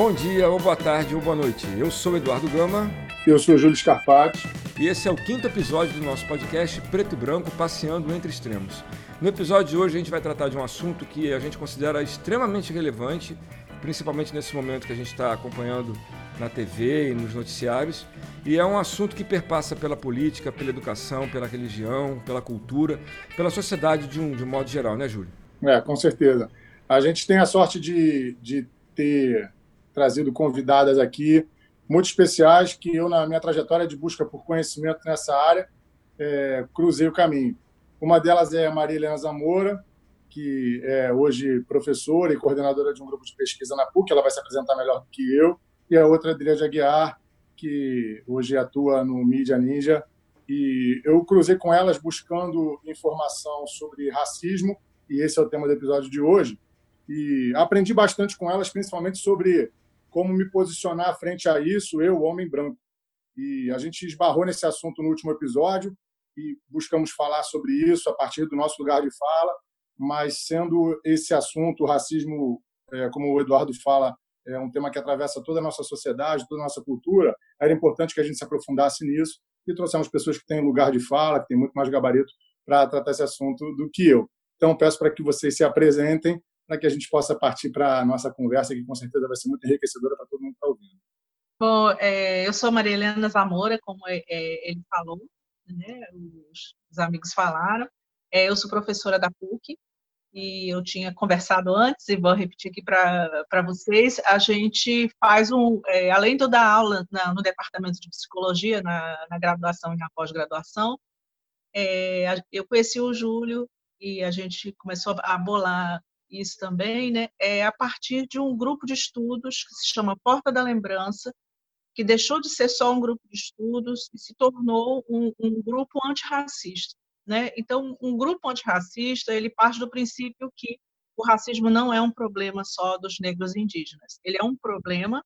Bom dia, ou boa tarde, ou boa noite. Eu sou Eduardo Gama. Eu sou Júlio Scarpati. E esse é o quinto episódio do nosso podcast Preto e Branco Passeando Entre Extremos. No episódio de hoje a gente vai tratar de um assunto que a gente considera extremamente relevante, principalmente nesse momento que a gente está acompanhando na TV e nos noticiários. E é um assunto que perpassa pela política, pela educação, pela religião, pela cultura, pela sociedade de um, de um modo geral, né, Júlio? É, com certeza. A gente tem a sorte de, de ter trazido convidadas aqui muito especiais que eu, na minha trajetória de busca por conhecimento nessa área, é, cruzei o caminho. Uma delas é a Maria Helena Zamora, que é hoje professora e coordenadora de um grupo de pesquisa na PUC, ela vai se apresentar melhor do que eu, e a outra é a Adriana Aguiar, que hoje atua no Mídia Ninja, e eu cruzei com elas buscando informação sobre racismo, e esse é o tema do episódio de hoje, e aprendi bastante com elas, principalmente sobre como me posicionar frente a isso, eu, homem branco. E a gente esbarrou nesse assunto no último episódio e buscamos falar sobre isso a partir do nosso lugar de fala, mas sendo esse assunto, o racismo, é, como o Eduardo fala, é um tema que atravessa toda a nossa sociedade, toda a nossa cultura, era importante que a gente se aprofundasse nisso e trouxemos pessoas que têm lugar de fala, que têm muito mais gabarito para tratar esse assunto do que eu. Então, peço para que vocês se apresentem para que a gente possa partir para a nossa conversa, que com certeza vai ser muito enriquecedora para todo mundo que está ouvindo. Bom, é, eu sou Maria Helena Zamora, como é, é, ele falou, né, os, os, amigos falaram. É, eu sou professora da PUC e eu tinha conversado antes e vou repetir aqui para vocês. A gente faz um, é, além eu dar aula na, no departamento de psicologia, na, na graduação e na pós-graduação, é, eu conheci o Júlio e a gente começou a bolar isso também, né, é a partir de um grupo de estudos que se chama Porta da Lembrança, que deixou de ser só um grupo de estudos e se tornou um, um grupo antirracista. Né? Então, um grupo antirracista, ele parte do princípio que o racismo não é um problema só dos negros indígenas, ele é um problema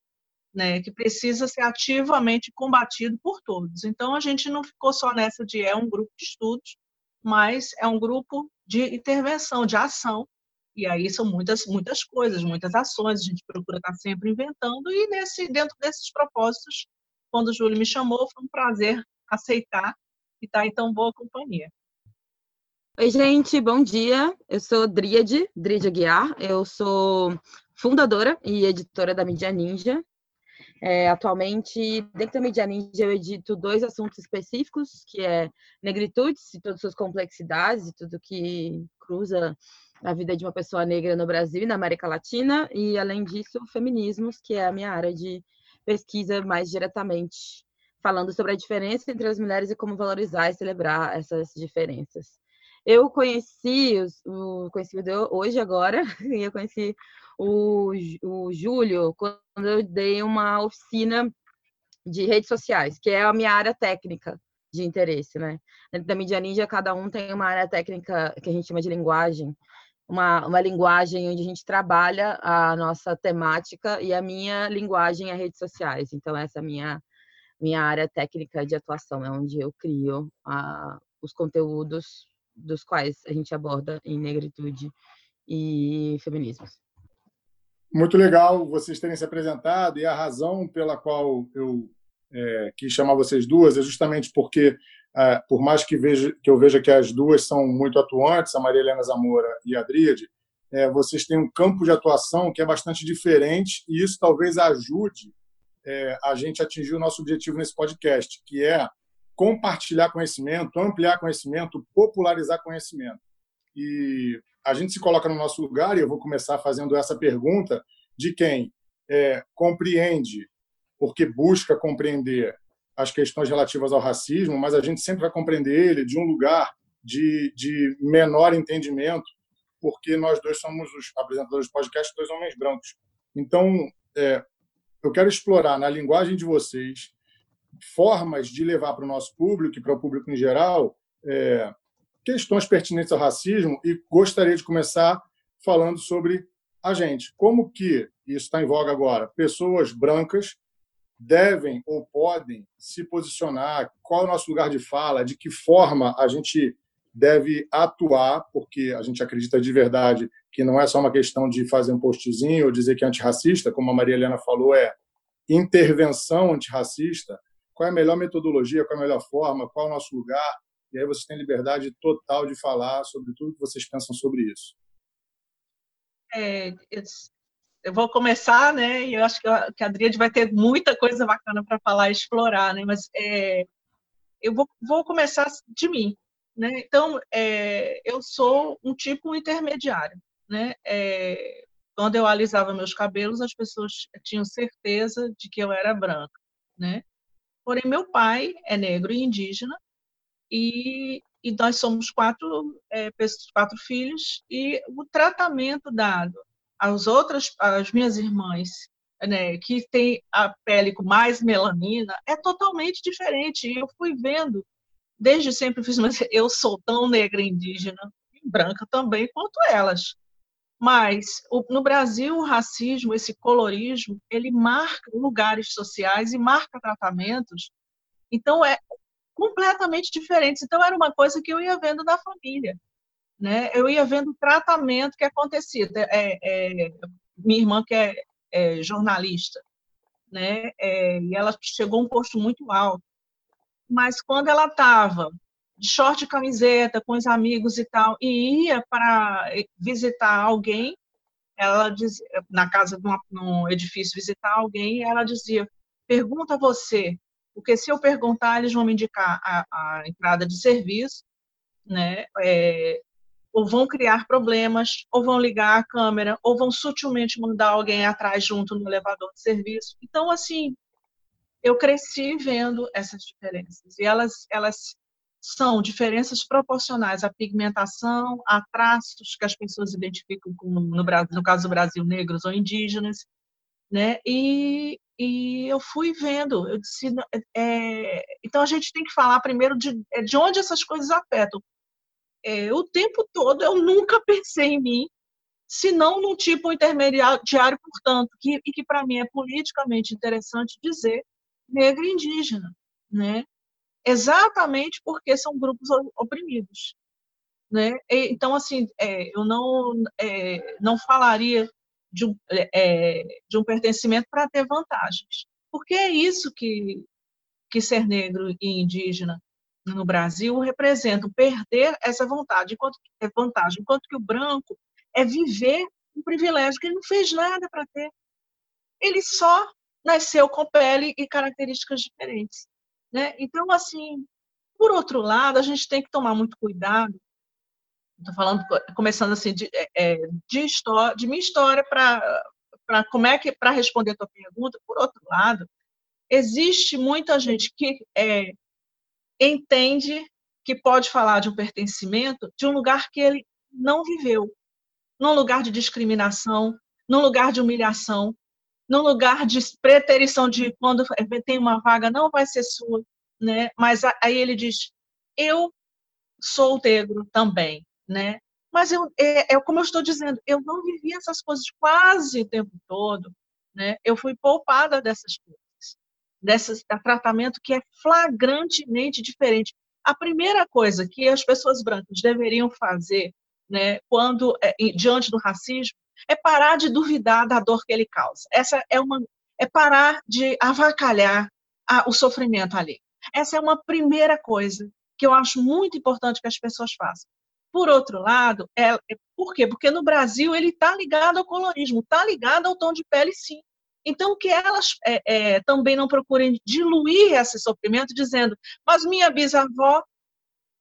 né, que precisa ser ativamente combatido por todos. Então, a gente não ficou só nessa de é um grupo de estudos, mas é um grupo de intervenção, de ação, e aí são muitas, muitas coisas, muitas ações, a gente procura estar sempre inventando, e nesse, dentro desses propósitos, quando o Júlio me chamou, foi um prazer aceitar e estar em tão boa companhia. Oi, gente, bom dia. Eu sou Dríade, Dríade Aguiar. Eu sou fundadora e editora da Mídia Ninja. É, atualmente, dentro da Mídia Ninja, eu edito dois assuntos específicos, que é negritudes e todas as suas complexidades e tudo que cruza a vida de uma pessoa negra no Brasil e na América Latina, e além disso, feminismos, que é a minha área de pesquisa mais diretamente, falando sobre a diferença entre as mulheres e como valorizar e celebrar essas diferenças. Eu conheci o, conheci hoje agora, e eu conheci o, o Júlio quando eu dei uma oficina de redes sociais, que é a minha área técnica de interesse, né? Dentro da mídia ninja, cada um tem uma área técnica que a gente chama de linguagem, uma, uma linguagem onde a gente trabalha a nossa temática e a minha linguagem é redes sociais. Então, essa é a minha, minha área técnica de atuação, é onde eu crio a, os conteúdos dos quais a gente aborda em negritude e feminismos. Muito legal vocês terem se apresentado e a razão pela qual eu é, quis chamar vocês duas é justamente porque por mais que, veja, que eu veja que as duas são muito atuantes, a Maria Helena Zamora e a Adríade, é, vocês têm um campo de atuação que é bastante diferente e isso talvez ajude é, a gente a atingir o nosso objetivo nesse podcast, que é compartilhar conhecimento, ampliar conhecimento, popularizar conhecimento. E a gente se coloca no nosso lugar, e eu vou começar fazendo essa pergunta, de quem é, compreende, porque busca compreender as questões relativas ao racismo, mas a gente sempre vai compreender ele de um lugar de, de menor entendimento, porque nós dois somos os apresentadores do podcast, dois homens brancos. Então, é, eu quero explorar na linguagem de vocês formas de levar para o nosso público e para o público em geral é, questões pertinentes ao racismo e gostaria de começar falando sobre a gente. Como que, isso está em voga agora, pessoas brancas devem ou podem se posicionar, qual é o nosso lugar de fala, de que forma a gente deve atuar, porque a gente acredita de verdade que não é só uma questão de fazer um postzinho ou dizer que é antirracista, como a Maria Helena falou, é intervenção antirracista. Qual é a melhor metodologia, qual é a melhor forma, qual é o nosso lugar? E aí vocês têm liberdade total de falar sobre tudo que vocês pensam sobre isso. É, vou começar, né? E eu acho que a, que a Adriane vai ter muita coisa bacana para falar e explorar, né? Mas é, eu vou, vou começar de mim, né? Então, é, eu sou um tipo intermediário, né? É, quando eu alisava meus cabelos, as pessoas tinham certeza de que eu era branca, né? Porém, meu pai é negro e indígena e, e nós somos quatro, é, quatro filhos e o tratamento dado às outras, às minhas irmãs, né, que tem a pele com mais melanina, é totalmente diferente. E eu fui vendo desde sempre fiz, mas eu sou tão negra indígena e branca também quanto elas. Mas o, no Brasil, o racismo, esse colorismo, ele marca lugares sociais e marca tratamentos. Então, é completamente diferentes. Então, era uma coisa que eu ia vendo na família. Né? Eu ia vendo o tratamento que acontecia. É, é, minha irmã, que é, é jornalista, né? É, e ela chegou a um posto muito alto mas quando ela estava de short e camiseta com os amigos e tal, e ia para visitar alguém, ela na casa de um edifício visitar alguém, ela dizia: pergunta você, porque se eu perguntar, eles vão me indicar a, a entrada de serviço, né? É, ou vão criar problemas, ou vão ligar a câmera, ou vão sutilmente mandar alguém atrás junto no elevador de serviço. Então, assim, eu cresci vendo essas diferenças e elas elas são diferenças proporcionais à pigmentação, a traços que as pessoas identificam com, no no caso do Brasil, negros ou indígenas, né? E, e eu fui vendo, eu disse, é, então a gente tem que falar primeiro de, é, de onde essas coisas afetam. É, o tempo todo eu nunca pensei em mim, senão num tipo intermediário, portanto, que, e que para mim é politicamente interessante dizer negra e indígena, né? Exatamente porque são grupos oprimidos, né? Então, assim, é, eu não é, não falaria de um, é, de um pertencimento para ter vantagens, porque é isso que que ser negro e indígena no Brasil representa perder essa vontade, enquanto é vantagem, enquanto que o branco é viver um privilégio que ele não fez nada para ter. Ele só nasceu com pele e características diferentes. Né? Então, assim, por outro lado, a gente tem que tomar muito cuidado. Estou falando, começando assim, de, é, é, de, história, de minha história para como é que para responder a tua pergunta. Por outro lado, existe muita gente que é, entende que pode falar de um pertencimento de um lugar que ele não viveu, num lugar de discriminação, num lugar de humilhação, no lugar de preterição de quando tem uma vaga não vai ser sua, né? Mas aí ele diz: eu sou negro também, né? Mas eu, é, é como eu estou dizendo, eu não vivi essas coisas quase o tempo todo, né? Eu fui poupada dessas coisas, desse tratamento que é flagrantemente diferente. A primeira coisa que as pessoas brancas deveriam fazer, né, quando é, diante do racismo, é parar de duvidar da dor que ele causa. Essa é uma é parar de avacalhar a, o sofrimento ali. Essa é uma primeira coisa que eu acho muito importante que as pessoas façam. Por outro lado, é, é por quê? Porque no Brasil ele está ligado ao colorismo, está ligado ao tom de pele, sim. Então, que elas é, é, também não procurem diluir esse sofrimento, dizendo, mas minha bisavó,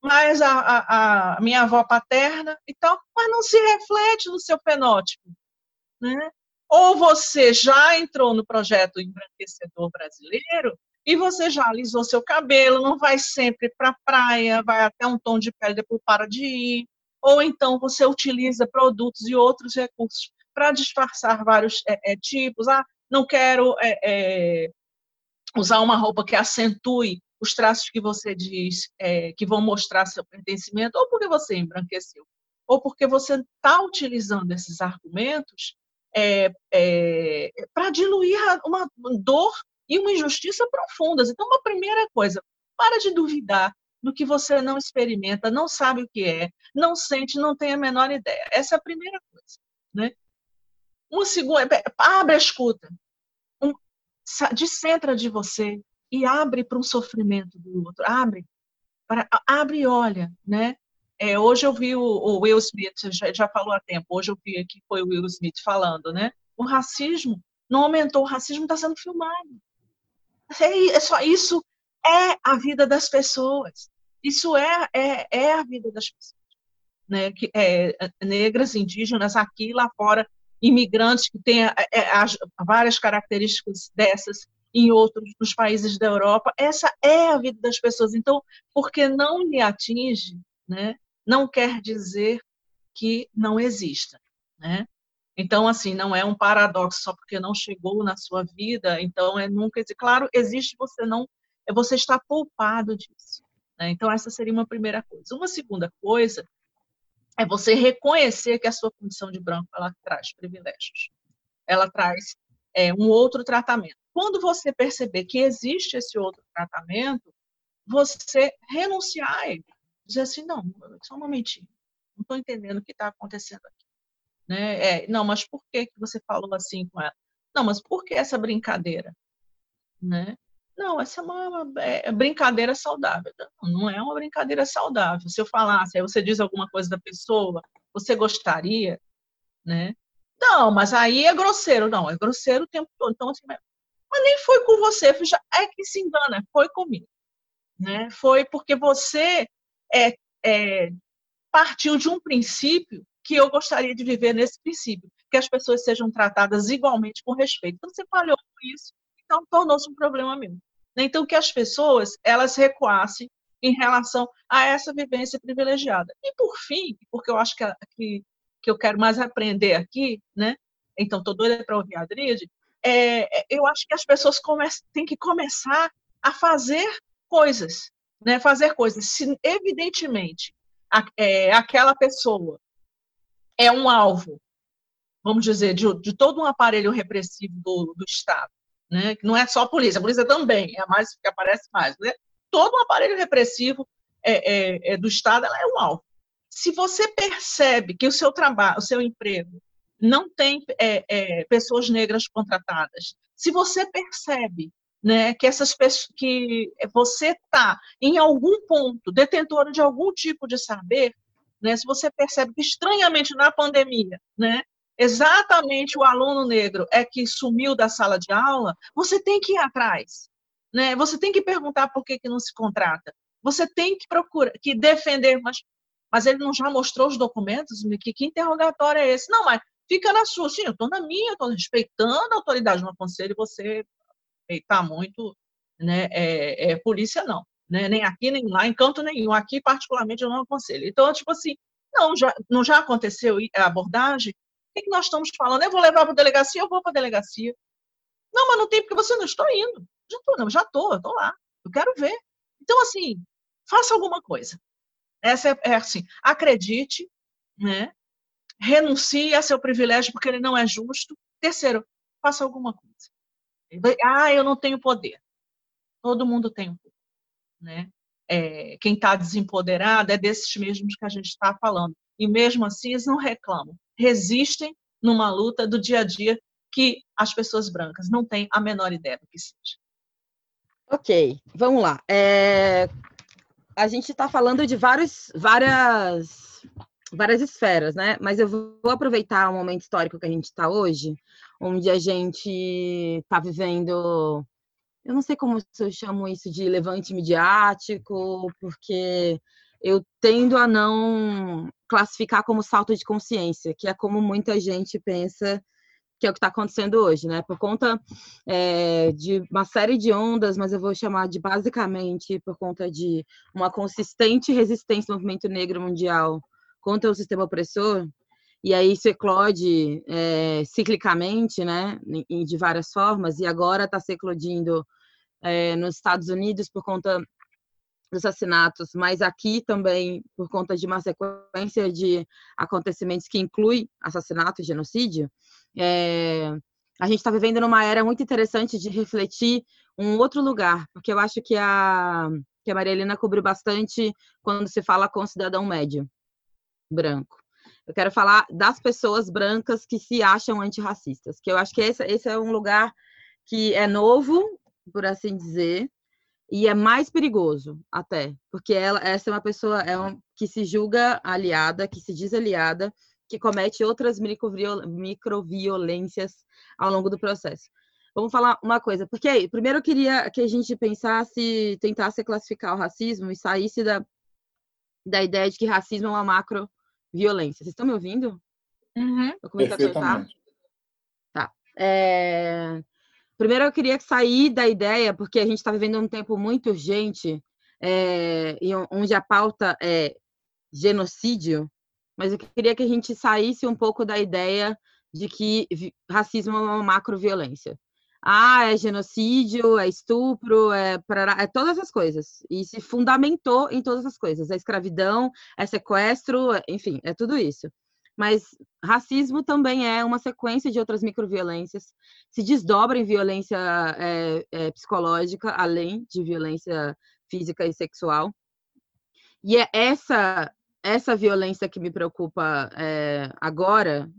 mas a, a, a minha avó paterna e tal, mas não se reflete no seu fenótipo. Né? Ou você já entrou no projeto embranquecedor brasileiro e você já alisou seu cabelo, não vai sempre para a praia, vai até um tom de pele, depois para de ir. Ou então você utiliza produtos e outros recursos para disfarçar vários é, é, tipos. Ah, não quero é, é usar uma roupa que acentue os traços que você diz é, que vão mostrar seu pertencimento, ou porque você embranqueceu, ou porque você está utilizando esses argumentos é, é, para diluir uma dor e uma injustiça profundas. Então, uma primeira coisa, para de duvidar do que você não experimenta, não sabe o que é, não sente, não tem a menor ideia. Essa é a primeira coisa. né? Um segundo, é, abre a escuta, descentra de você e abre para um sofrimento do outro, abre, para, abre e olha, né? É, hoje eu vi o, o Will Smith, já, já, falou há tempo, hoje eu vi que foi o Will Smith falando, né? O racismo não aumentou, o racismo está sendo filmado. É, é, só isso é a vida das pessoas. Isso é, é, é a vida das pessoas. Né? Que, é, negras, indígenas, aqui lá fora, imigrantes que têm é, as, várias características dessas em outros nos países da Europa. Essa é a vida das pessoas. Então, porque não lhe atinge, né, não quer dizer que não exista. Né? Então, assim, não é um paradoxo só porque não chegou na sua vida, então é nunca. Claro, existe, você não. Você está poupado disso. Né? Então, essa seria uma primeira coisa. Uma segunda coisa é você reconhecer que a sua condição de branco ela traz privilégios. Ela traz é, um outro tratamento. Quando você perceber que existe esse outro tratamento, você renunciar a ele. Dizer assim, não, só um momentinho, não estou entendendo o que está acontecendo aqui. Né? É, não, mas por que, que você falou assim com ela? Não, mas por que essa brincadeira? Né? Não, essa é uma, é, é brincadeira saudável. Não, não é uma brincadeira saudável. Se eu falasse, aí você diz alguma coisa da pessoa, você gostaria, né? Não, mas aí é grosseiro. Não, é grosseiro o tempo todo. Então, assim, mas, nem foi com você. Já, é que se engana, foi comigo. Né? Foi porque você é, é, partiu de um princípio que eu gostaria de viver nesse princípio, que as pessoas sejam tratadas igualmente com respeito. Então, você falhou com isso, então tornou-se um problema meu. Então, que as pessoas elas recuassem em relação a essa vivência privilegiada. E, por fim, porque eu acho que, que, que eu quero mais aprender aqui, né? então estou doida para ouvir a Adride, é, é, eu acho que as pessoas têm que começar a fazer coisas, né? fazer coisas. Se, evidentemente, a, é, aquela pessoa é um alvo, vamos dizer, de, de todo um aparelho repressivo do, do Estado, né? não é só a polícia, a polícia também, é a mais que aparece mais. Né? Todo um aparelho repressivo é, é, é do Estado ela é um alvo. Se você percebe que o seu trabalho, o seu emprego, não tem é, é, pessoas negras contratadas, se você percebe né, que essas pessoas, que você está em algum ponto detentora de algum tipo de saber, né, se você percebe que estranhamente na pandemia, né, exatamente o aluno negro é que sumiu da sala de aula, você tem que ir atrás. Né? Você tem que perguntar por que, que não se contrata. Você tem que procurar, que defender, mas, mas ele não já mostrou os documentos? Que, que interrogatório é esse? Não, mas fica na sua. Sim, eu estou na minha, estou respeitando a autoridade no conselho, você está muito, né? É, é, polícia não, né? Nem aqui, nem lá, em canto nenhum. Aqui, particularmente, eu não aconselho. Então, tipo assim, não já, não já aconteceu a abordagem? O que, nós estamos falando? Eu vou levar para a delegacia, eu vou para a delegacia. Não, mas não tem, porque você não está indo. Já estou, não, já estou, estou lá. Eu quero ver. Então, assim, faça alguma coisa. Essa é, é assim, acredite, né? renuncie a seu privilégio porque ele não é justo. Terceiro, faça alguma coisa. Ah, eu não tenho poder. Todo mundo tem um poder. Né? É, quem está desempoderado é desses mesmos que a gente está falando. E mesmo assim, eles não reclamam resistem numa luta do dia a dia que as pessoas brancas não têm a menor ideia do que seja. Ok, vamos lá. É... A gente está falando de vários, várias, várias esferas, né? Mas eu vou aproveitar o momento histórico que a gente está hoje, onde a gente está vivendo, eu não sei como eu chamo isso de levante midiático, porque eu tendo a não classificar como salto de consciência, que é como muita gente pensa que é o que está acontecendo hoje, né? Por conta é, de uma série de ondas, mas eu vou chamar de basicamente por conta de uma consistente resistência do movimento negro mundial contra o sistema opressor, e aí isso eclode é, ciclicamente, né? De várias formas, e agora está se eclodindo é, nos Estados Unidos por conta dos assassinatos, mas aqui também por conta de uma sequência de acontecimentos que inclui assassinato e genocídio, é, a gente está vivendo numa era muito interessante de refletir um outro lugar, porque eu acho que a, que a Maria Helena cobriu bastante quando se fala com o cidadão médio branco. Eu quero falar das pessoas brancas que se acham antirracistas, que eu acho que esse, esse é um lugar que é novo, por assim dizer, e é mais perigoso até, porque ela, essa é uma pessoa é um, que se julga aliada, que se diz aliada, que comete outras microviolências ao longo do processo. Vamos falar uma coisa, porque aí, primeiro eu queria que a gente pensasse, tentasse classificar o racismo e saísse da, da ideia de que racismo é uma macro violência. Vocês estão me ouvindo? Uhum. Vou começar a cortar. Tá. É... Primeiro, eu queria sair da ideia, porque a gente está vivendo um tempo muito urgente, é... onde a pauta é genocídio, mas eu queria que a gente saísse um pouco da ideia de que racismo é uma macroviolência. Ah, é genocídio, é estupro, é, é todas as coisas. E se fundamentou em todas as coisas. É escravidão, é sequestro, é, enfim, é tudo isso. Mas racismo também é uma sequência de outras microviolências, se desdobra em violência é, é, psicológica, além de violência física e sexual. E é essa essa violência que me preocupa é, agora,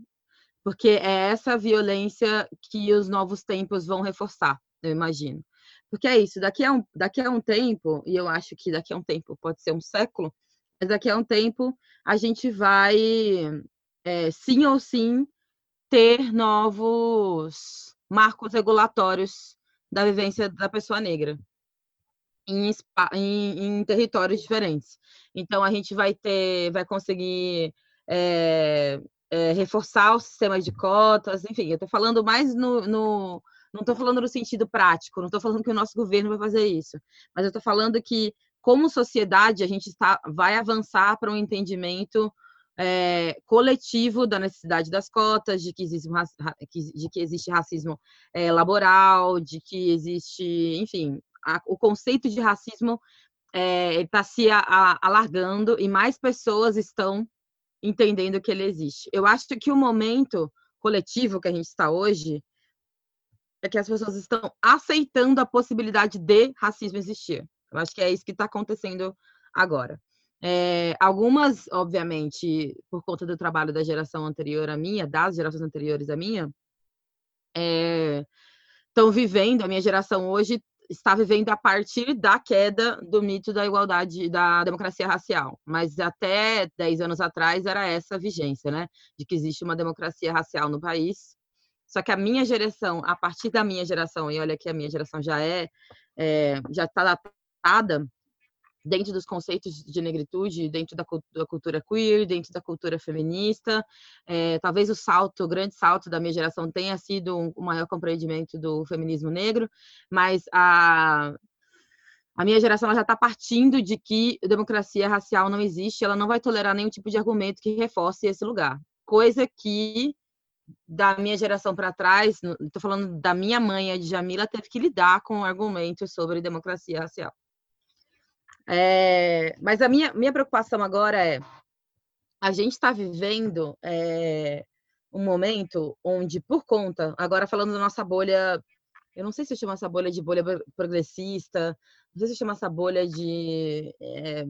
porque é essa violência que os novos tempos vão reforçar, eu imagino. Porque é isso, daqui a um, daqui a um tempo, e eu acho que daqui a um tempo pode ser um século, mas daqui a um tempo a gente vai, é, sim ou sim, ter novos marcos regulatórios da vivência da pessoa negra em, em, em territórios diferentes. Então a gente vai ter, vai conseguir é, é, reforçar o sistema de cotas, enfim, eu estou falando mais no, no não estou falando no sentido prático, não estou falando que o nosso governo vai fazer isso, mas eu estou falando que, como sociedade, a gente está, vai avançar para um entendimento é, coletivo da necessidade das cotas, de que existe, de que existe racismo é, laboral, de que existe, enfim, a, o conceito de racismo está se a, a, alargando e mais pessoas estão entendendo que ele existe. Eu acho que o momento coletivo que a gente está hoje é que as pessoas estão aceitando a possibilidade de racismo existir. Eu acho que é isso que está acontecendo agora. É, algumas, obviamente, por conta do trabalho da geração anterior à minha, das gerações anteriores à minha, estão é, vivendo, a minha geração hoje está vivendo a partir da queda do mito da igualdade, da democracia racial. Mas até 10 anos atrás era essa a vigência, né? De que existe uma democracia racial no país. Só que a minha geração, a partir da minha geração, e olha que a minha geração já é, é já está datada, dentro dos conceitos de negritude, dentro da, da cultura queer, dentro da cultura feminista. É, talvez o salto, o grande salto da minha geração tenha sido um, um maior compreendimento do feminismo negro, mas a, a minha geração já está partindo de que democracia racial não existe, ela não vai tolerar nenhum tipo de argumento que reforce esse lugar. Coisa que da minha geração para trás, estou falando da minha mãe, a Jamila, teve que lidar com argumentos sobre democracia racial. É, mas a minha, minha preocupação agora é: a gente está vivendo é, um momento onde, por conta, agora falando da nossa bolha, eu não sei se eu chamo essa bolha de bolha progressista, não sei se eu chamo essa bolha de é,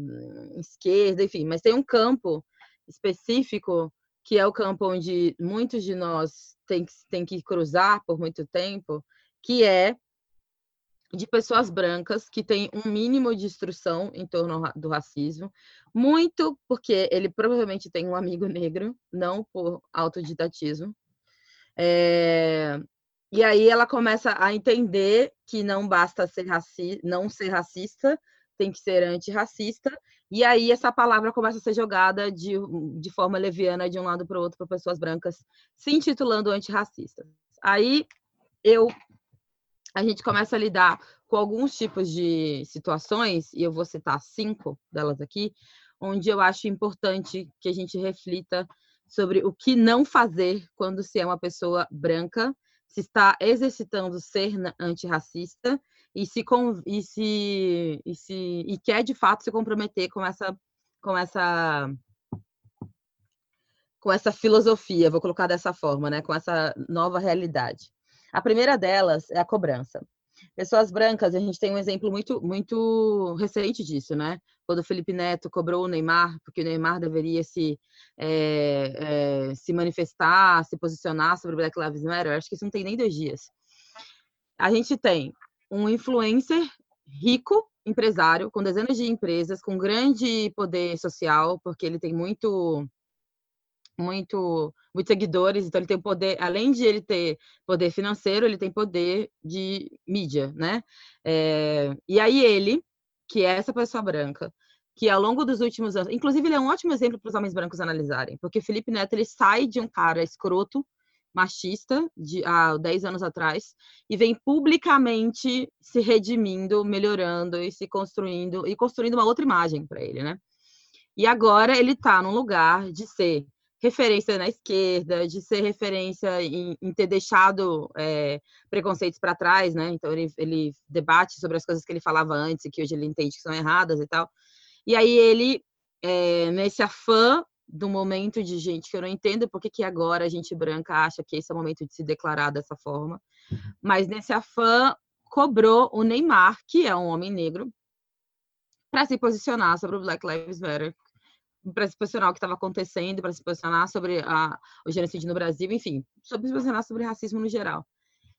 esquerda, enfim, mas tem um campo específico que é o campo onde muitos de nós têm que, têm que cruzar por muito tempo, que é de pessoas brancas que têm um mínimo de instrução em torno do racismo, muito porque ele provavelmente tem um amigo negro, não por autodidatismo. É... E aí ela começa a entender que não basta ser raci... não ser racista, tem que ser antirracista, e aí essa palavra começa a ser jogada de, de forma leviana de um lado para o outro para pessoas brancas se intitulando antirracistas. Aí eu a gente começa a lidar com alguns tipos de situações, e eu vou citar cinco delas aqui, onde eu acho importante que a gente reflita sobre o que não fazer quando se é uma pessoa branca, se está exercitando ser antirracista e se, e se, e se e quer de fato se comprometer com essa com essa com essa filosofia, vou colocar dessa forma, né, com essa nova realidade. A primeira delas é a cobrança. Pessoas brancas, a gente tem um exemplo muito, muito recente disso, né? quando o Felipe Neto cobrou o Neymar, porque o Neymar deveria se, é, é, se manifestar, se posicionar sobre o Black Lives Matter, acho que isso não tem nem dois dias. A gente tem um influencer rico, empresário, com dezenas de empresas, com grande poder social, porque ele tem muito muito muitos seguidores, então ele tem poder, além de ele ter poder financeiro, ele tem poder de mídia, né? É, e aí ele, que é essa pessoa branca, que ao longo dos últimos anos, inclusive ele é um ótimo exemplo para os homens brancos analisarem, porque Felipe Neto ele sai de um cara escroto, machista, de há 10 anos atrás, e vem publicamente se redimindo, melhorando e se construindo, e construindo uma outra imagem para ele, né? E agora ele está num lugar de ser referência na esquerda, de ser referência em, em ter deixado é, preconceitos para trás, né? Então ele, ele debate sobre as coisas que ele falava antes e que hoje ele entende que são erradas e tal. E aí ele, é, nesse afã do momento de gente que eu não entendo porque que agora a gente branca acha que esse é o momento de se declarar dessa forma, mas nesse afã cobrou o Neymar, que é um homem negro, para se posicionar sobre o Black Lives Matter, para se posicionar o que estava acontecendo, para se posicionar sobre a, o genocídio no Brasil, enfim, sobre se posicionar sobre racismo no geral.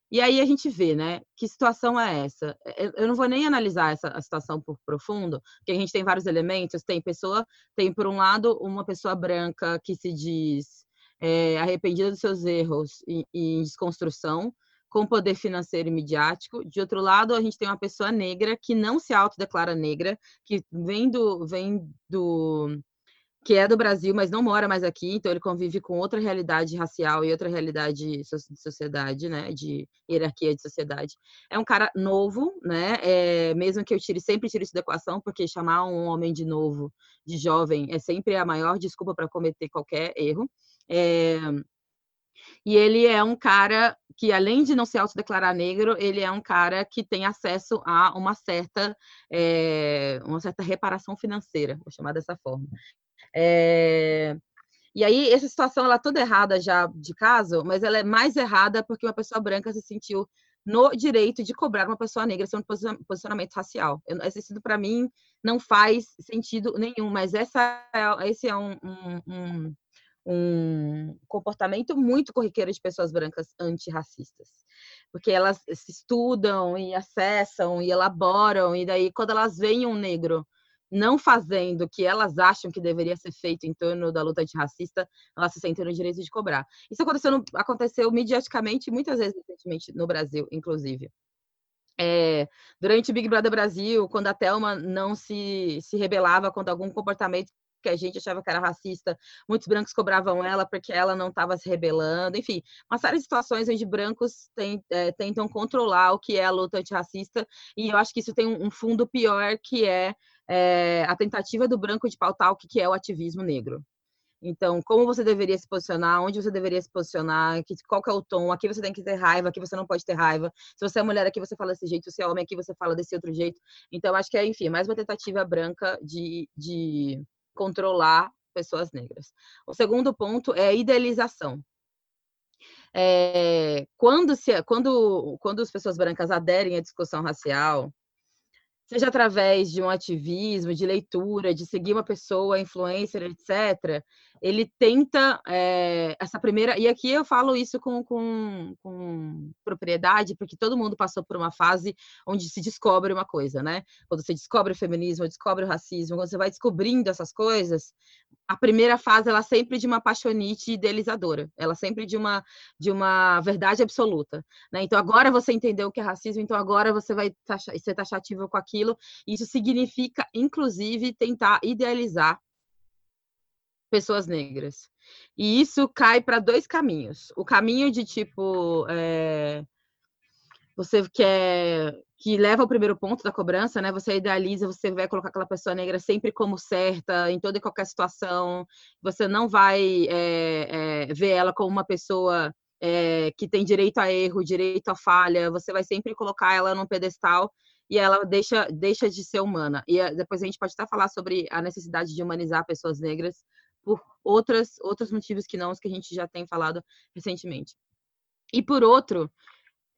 E aí a gente vê, né, que situação é essa? Eu não vou nem analisar essa a situação por profundo, porque a gente tem vários elementos. Tem pessoa, tem por um lado uma pessoa branca que se diz é, arrependida dos seus erros e em desconstrução, com poder financeiro e midiático. De outro lado, a gente tem uma pessoa negra que não se autodeclara negra, que vem do, vem do que é do Brasil, mas não mora mais aqui, então ele convive com outra realidade racial e outra realidade de sociedade, né, de hierarquia de sociedade. É um cara novo, né, é, mesmo que eu tire sempre tire isso da equação, porque chamar um homem de novo, de jovem, é sempre a maior desculpa para cometer qualquer erro. É, e ele é um cara que, além de não se autodeclarar negro, ele é um cara que tem acesso a uma certa, é, uma certa reparação financeira, vou chamar dessa forma. É... E aí, essa situação, ela é toda errada já de caso, mas ela é mais errada porque uma pessoa branca se sentiu no direito de cobrar uma pessoa negra um posicionamento racial. Esse, para mim, não faz sentido nenhum, mas essa é, esse é um, um, um, um comportamento muito corriqueiro de pessoas brancas antirracistas. Porque elas se estudam e acessam e elaboram, e daí, quando elas veem um negro não fazendo o que elas acham que deveria ser feito em torno da luta antirracista, elas se sentem no direito de cobrar. Isso aconteceu, no, aconteceu mediaticamente muitas vezes recentemente no Brasil, inclusive. É, durante o Big Brother Brasil, quando a Thelma não se, se rebelava contra algum comportamento que a gente achava que era racista, muitos brancos cobravam ela porque ela não estava se rebelando, enfim, uma série de situações onde brancos tem, é, tentam controlar o que é a luta antirracista, e eu acho que isso tem um, um fundo pior, que é é, a tentativa do branco de pautar o que é o ativismo negro. Então, como você deveria se posicionar, onde você deveria se posicionar, qual que é o tom, aqui você tem que ter raiva, aqui você não pode ter raiva. Se você é mulher, aqui você fala desse jeito, se é homem, aqui você fala desse outro jeito. Então, acho que é, enfim, mais uma tentativa branca de, de controlar pessoas negras. O segundo ponto é a idealização. É, quando, se, quando, quando as pessoas brancas aderem à discussão racial, seja através de um ativismo, de leitura, de seguir uma pessoa, influencer, etc., ele tenta é, essa primeira. E aqui eu falo isso com, com, com, propriedade, porque todo mundo passou por uma fase onde se descobre uma coisa, né? Quando você descobre o feminismo, descobre o racismo, quando você vai descobrindo essas coisas, a primeira fase ela sempre de uma paixonite idealizadora, ela sempre de uma de uma verdade absoluta, né? Então agora você entendeu o que é racismo, então agora você vai taxa, ser taxativo com aquilo. Isso significa, inclusive, tentar idealizar pessoas negras. E isso cai para dois caminhos. O caminho de tipo é, você quer que leva ao primeiro ponto da cobrança, né? Você idealiza, você vai colocar aquela pessoa negra sempre como certa em toda e qualquer situação. Você não vai é, é, ver ela como uma pessoa é, que tem direito a erro, direito a falha. Você vai sempre colocar ela num pedestal e ela deixa, deixa de ser humana. E depois a gente pode até falar sobre a necessidade de humanizar pessoas negras por outras, outros motivos que não os que a gente já tem falado recentemente. E por outro,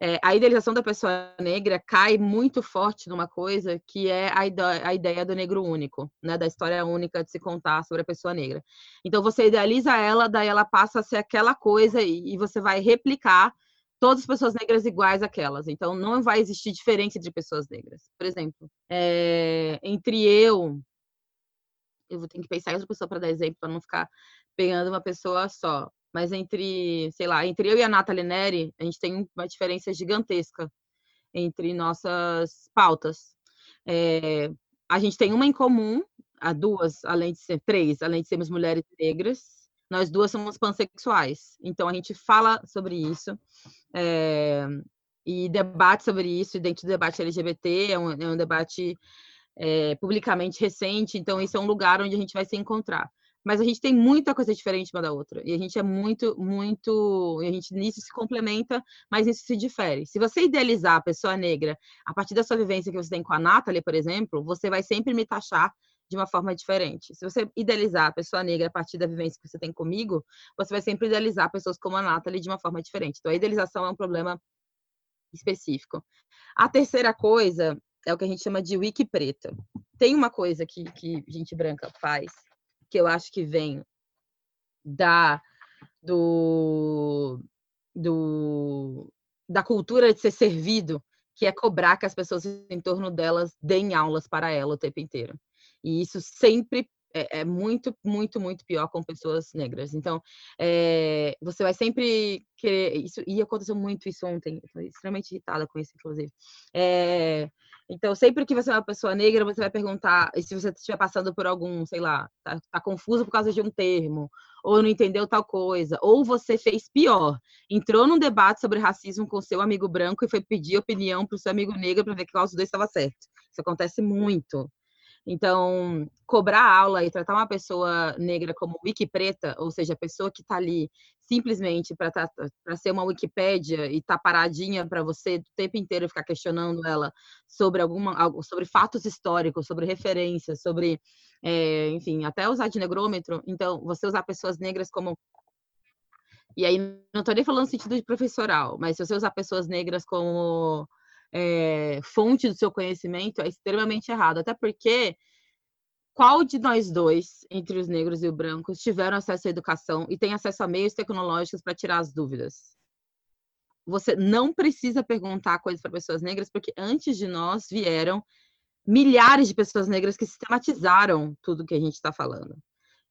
é, a idealização da pessoa negra cai muito forte numa coisa que é a, a, ideia do negro único, né? Da história única de se contar sobre a pessoa negra. Então você idealiza ela, daí ela passa a ser aquela coisa e, e você vai replicar todas as pessoas negras iguais àquelas. Então não vai existir diferença entre pessoas negras. Por exemplo, é, entre eu, eu vou ter que pensar em outra pessoa para dar exemplo, para não ficar pegando uma pessoa só mas entre, sei lá, entre eu e a Nathalie Neri, a gente tem uma diferença gigantesca entre nossas pautas. É, a gente tem uma em comum, a duas, além de ser três, além de sermos mulheres negras, nós duas somos pansexuais. Então a gente fala sobre isso é, e debate sobre isso. E dentro do debate LGBT é um, é um debate é, publicamente recente. Então isso é um lugar onde a gente vai se encontrar mas a gente tem muita coisa diferente uma da outra. E a gente é muito, muito. E a gente nisso se complementa, mas nisso se difere. Se você idealizar a pessoa negra a partir da sua vivência que você tem com a Nathalie, por exemplo, você vai sempre me taxar de uma forma diferente. Se você idealizar a pessoa negra a partir da vivência que você tem comigo, você vai sempre idealizar pessoas como a Nathalie de uma forma diferente. Então, a idealização é um problema específico. A terceira coisa é o que a gente chama de wiki preta. Tem uma coisa que, que gente branca faz, que eu acho que vem da do, do da cultura de ser servido, que é cobrar que as pessoas em torno delas deem aulas para ela o tempo inteiro. E isso sempre é, é, muito, muito, muito pior com pessoas negras. Então, é, você vai sempre querer. Isso, e aconteceu muito isso ontem, eu extremamente irritada com isso, inclusive. É, então, sempre que você é uma pessoa negra, você vai perguntar, se você estiver passando por algum, sei lá, tá, tá, confuso por causa de um termo, ou não entendeu tal coisa, ou você fez pior, entrou num debate sobre racismo com seu amigo branco e foi pedir opinião para o seu amigo negro para ver qual dos dois estava certo. Isso acontece muito. Então, cobrar aula e tratar uma pessoa negra como wiki preta, ou seja, a pessoa que está ali simplesmente para tá, ser uma Wikipédia e tá paradinha para você o tempo inteiro ficar questionando ela sobre alguma sobre fatos históricos, sobre referências, sobre é, enfim, até usar de negrômetro. Então, você usar pessoas negras como e aí não estou nem falando no sentido de professoral, mas se você usar pessoas negras como é, fonte do seu conhecimento é extremamente errado. Até porque qual de nós dois, entre os negros e os brancos, tiveram acesso à educação e tem acesso a meios tecnológicos para tirar as dúvidas? Você não precisa perguntar coisas para pessoas negras, porque antes de nós vieram milhares de pessoas negras que sistematizaram tudo que a gente está falando.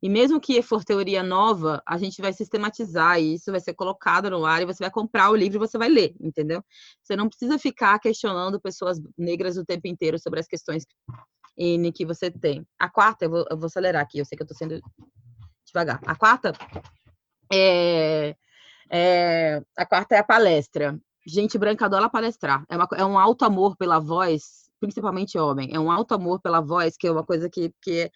E mesmo que for teoria nova, a gente vai sistematizar isso, vai ser colocado no ar e você vai comprar o livro e você vai ler, entendeu? Você não precisa ficar questionando pessoas negras o tempo inteiro sobre as questões N que você tem. A quarta, eu vou, eu vou acelerar aqui, eu sei que eu estou sendo devagar. A quarta é, é, a quarta é a palestra. Gente branca adora palestrar. É, uma, é um alto amor pela voz, principalmente homem. É um alto amor pela voz, que é uma coisa que, que é,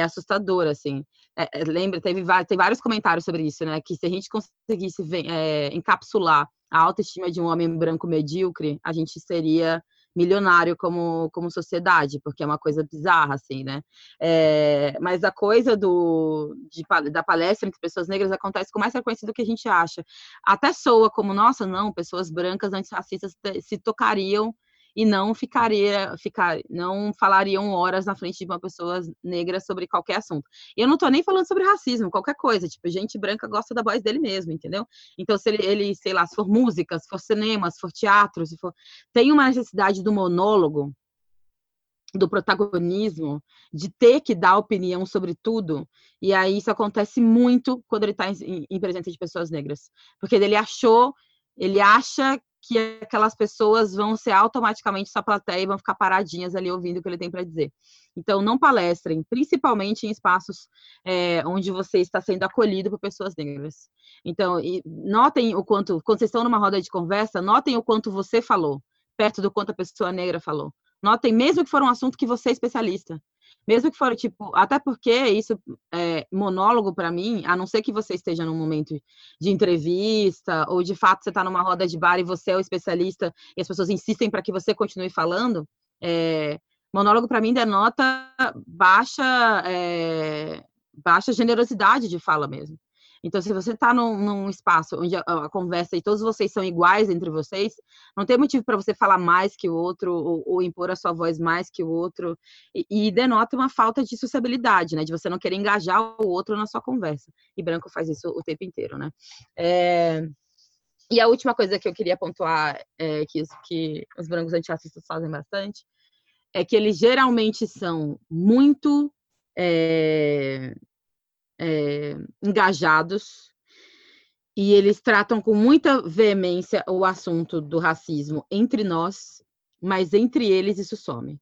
é assustadora, assim. É, é, lembra, teve, tem vários comentários sobre isso, né? Que se a gente conseguisse é, encapsular a autoestima de um homem branco medíocre, a gente seria milionário como, como sociedade, porque é uma coisa bizarra, assim, né? É, mas a coisa do, de, da palestra entre pessoas negras acontece com mais frequência do que a gente acha. Até soa como, nossa, não, pessoas brancas antirracistas se tocariam e não ficaria, ficar, não falariam horas na frente de uma pessoa negra sobre qualquer assunto. E eu não estou nem falando sobre racismo, qualquer coisa, tipo, gente branca gosta da voz dele mesmo, entendeu? Então, se ele, ele sei lá, se for música, se for cinema, se for teatro, se for. Tem uma necessidade do monólogo, do protagonismo, de ter que dar opinião sobre tudo, e aí isso acontece muito quando ele está em, em presença de pessoas negras, porque ele achou, ele acha que aquelas pessoas vão ser automaticamente sua plateia e vão ficar paradinhas ali ouvindo o que ele tem para dizer. Então, não palestrem, principalmente em espaços é, onde você está sendo acolhido por pessoas negras. Então, notem o quanto, quando vocês estão numa roda de conversa, notem o quanto você falou, perto do quanto a pessoa negra falou. Notem, mesmo que for um assunto que você é especialista. Mesmo que for, tipo, até porque isso é monólogo para mim, a não ser que você esteja num momento de entrevista, ou de fato você está numa roda de bar e você é o especialista e as pessoas insistem para que você continue falando, é, monólogo para mim denota baixa, é, baixa generosidade de fala mesmo. Então, se você está num, num, espaço onde a, a, conversa e todos vocês são iguais entre vocês, não tem motivo para você falar mais que o outro ou, ou, impor a sua voz mais que o outro. E, e, denota uma falta de sociabilidade, né? De você não querer engajar o outro na sua conversa. E branco faz isso o tempo inteiro, né? É... E a última coisa que eu queria pontuar, é, que, que os brancos antirracistas fazem bastante, é que eles geralmente são muito é, é, engajados e eles tratam com muita veemência o assunto do racismo entre nós, mas entre eles isso some.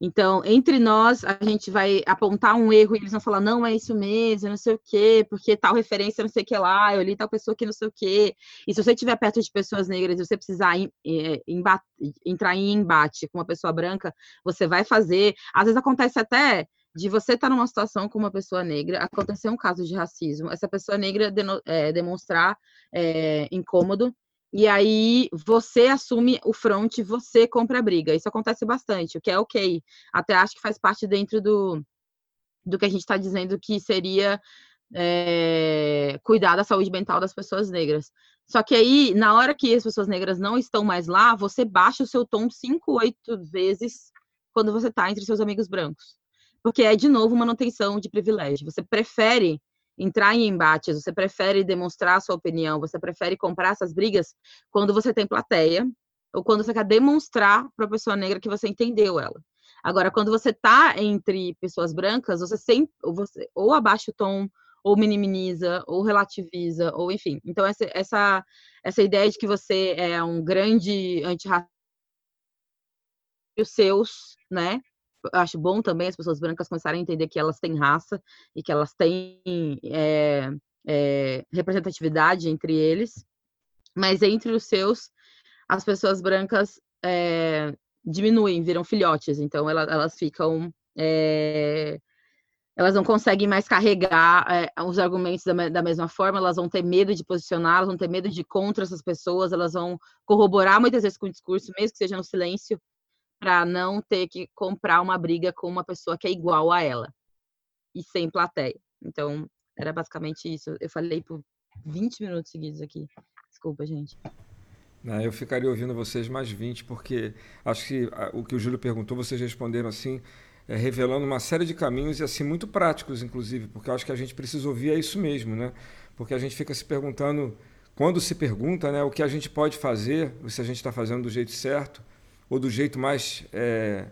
Então, entre nós, a gente vai apontar um erro e eles vão falar, não, é isso mesmo, não sei o quê, porque tal referência não sei o que lá, eu li tal pessoa que não sei o quê. E se você estiver perto de pessoas negras e você precisar em, em, entrar em embate com uma pessoa branca, você vai fazer. Às vezes acontece até de você estar numa situação com uma pessoa negra, acontecer um caso de racismo, essa pessoa negra é, demonstrar é, incômodo e aí você assume o front, você compra a briga. Isso acontece bastante, o que é ok. Até acho que faz parte dentro do, do que a gente está dizendo que seria é, cuidar da saúde mental das pessoas negras. Só que aí, na hora que as pessoas negras não estão mais lá, você baixa o seu tom cinco, oito vezes quando você está entre seus amigos brancos. Porque é, de novo, manutenção de privilégio. Você prefere entrar em embates, você prefere demonstrar sua opinião, você prefere comprar essas brigas quando você tem plateia ou quando você quer demonstrar para a pessoa negra que você entendeu ela. Agora, quando você está entre pessoas brancas, você sempre ou, você, ou abaixa o tom, ou minimiza, ou relativiza, ou enfim. Então, essa, essa, essa ideia de que você é um grande antirracista, os seus, né? Acho bom também as pessoas brancas começarem a entender que elas têm raça e que elas têm é, é, representatividade entre eles, mas entre os seus, as pessoas brancas é, diminuem, viram filhotes, então elas, elas ficam. elas não conseguem mais carregar os argumentos da, da mesma forma, elas vão ter medo de posicionar, elas vão ter medo de ir contra essas pessoas, elas vão corroborar muitas vezes com o discurso, mesmo que seja no silêncio, para não ter que comprar uma briga com uma pessoa que é igual a ela e sem plateia. Então, era basicamente isso. Eu falei por 20 minutos seguidos aqui. Desculpa, gente. Eu ficaria ouvindo vocês mais 20, porque acho que o que o Júlio perguntou, vocês responderam assim, é, revelando uma série de caminhos e assim muito práticos, inclusive, porque acho que a gente precisa ouvir é isso mesmo, né? Porque a gente fica se perguntando, quando se pergunta, né, o que a gente pode fazer, se a gente está fazendo do jeito certo, ou do jeito mais. É,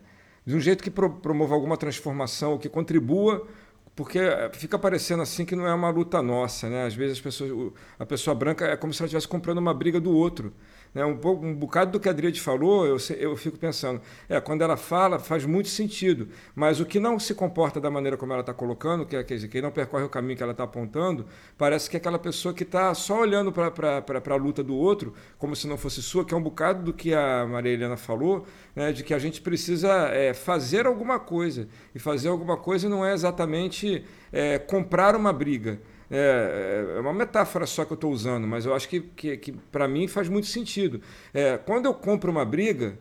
de um jeito que pro, promova alguma transformação, que contribua, porque fica parecendo assim que não é uma luta nossa, né? Às vezes as pessoas, a pessoa branca é como se ela estivesse comprando uma briga do outro. Né? Um, pouco, um bocado do que a Adriade falou, eu, eu fico pensando, é, quando ela fala, faz muito sentido, mas o que não se comporta da maneira como ela está colocando, que é, quer dizer, quem não percorre o caminho que ela está apontando, parece que é aquela pessoa que está só olhando para a luta do outro, como se não fosse sua, que é um bocado do que a Maria Helena falou, né, de que a gente precisa é, fazer alguma coisa. E fazer alguma coisa não é exatamente é, comprar uma briga. É, é uma metáfora só que eu estou usando, mas eu acho que, que, que para mim faz muito sentido. É, quando eu compro uma briga,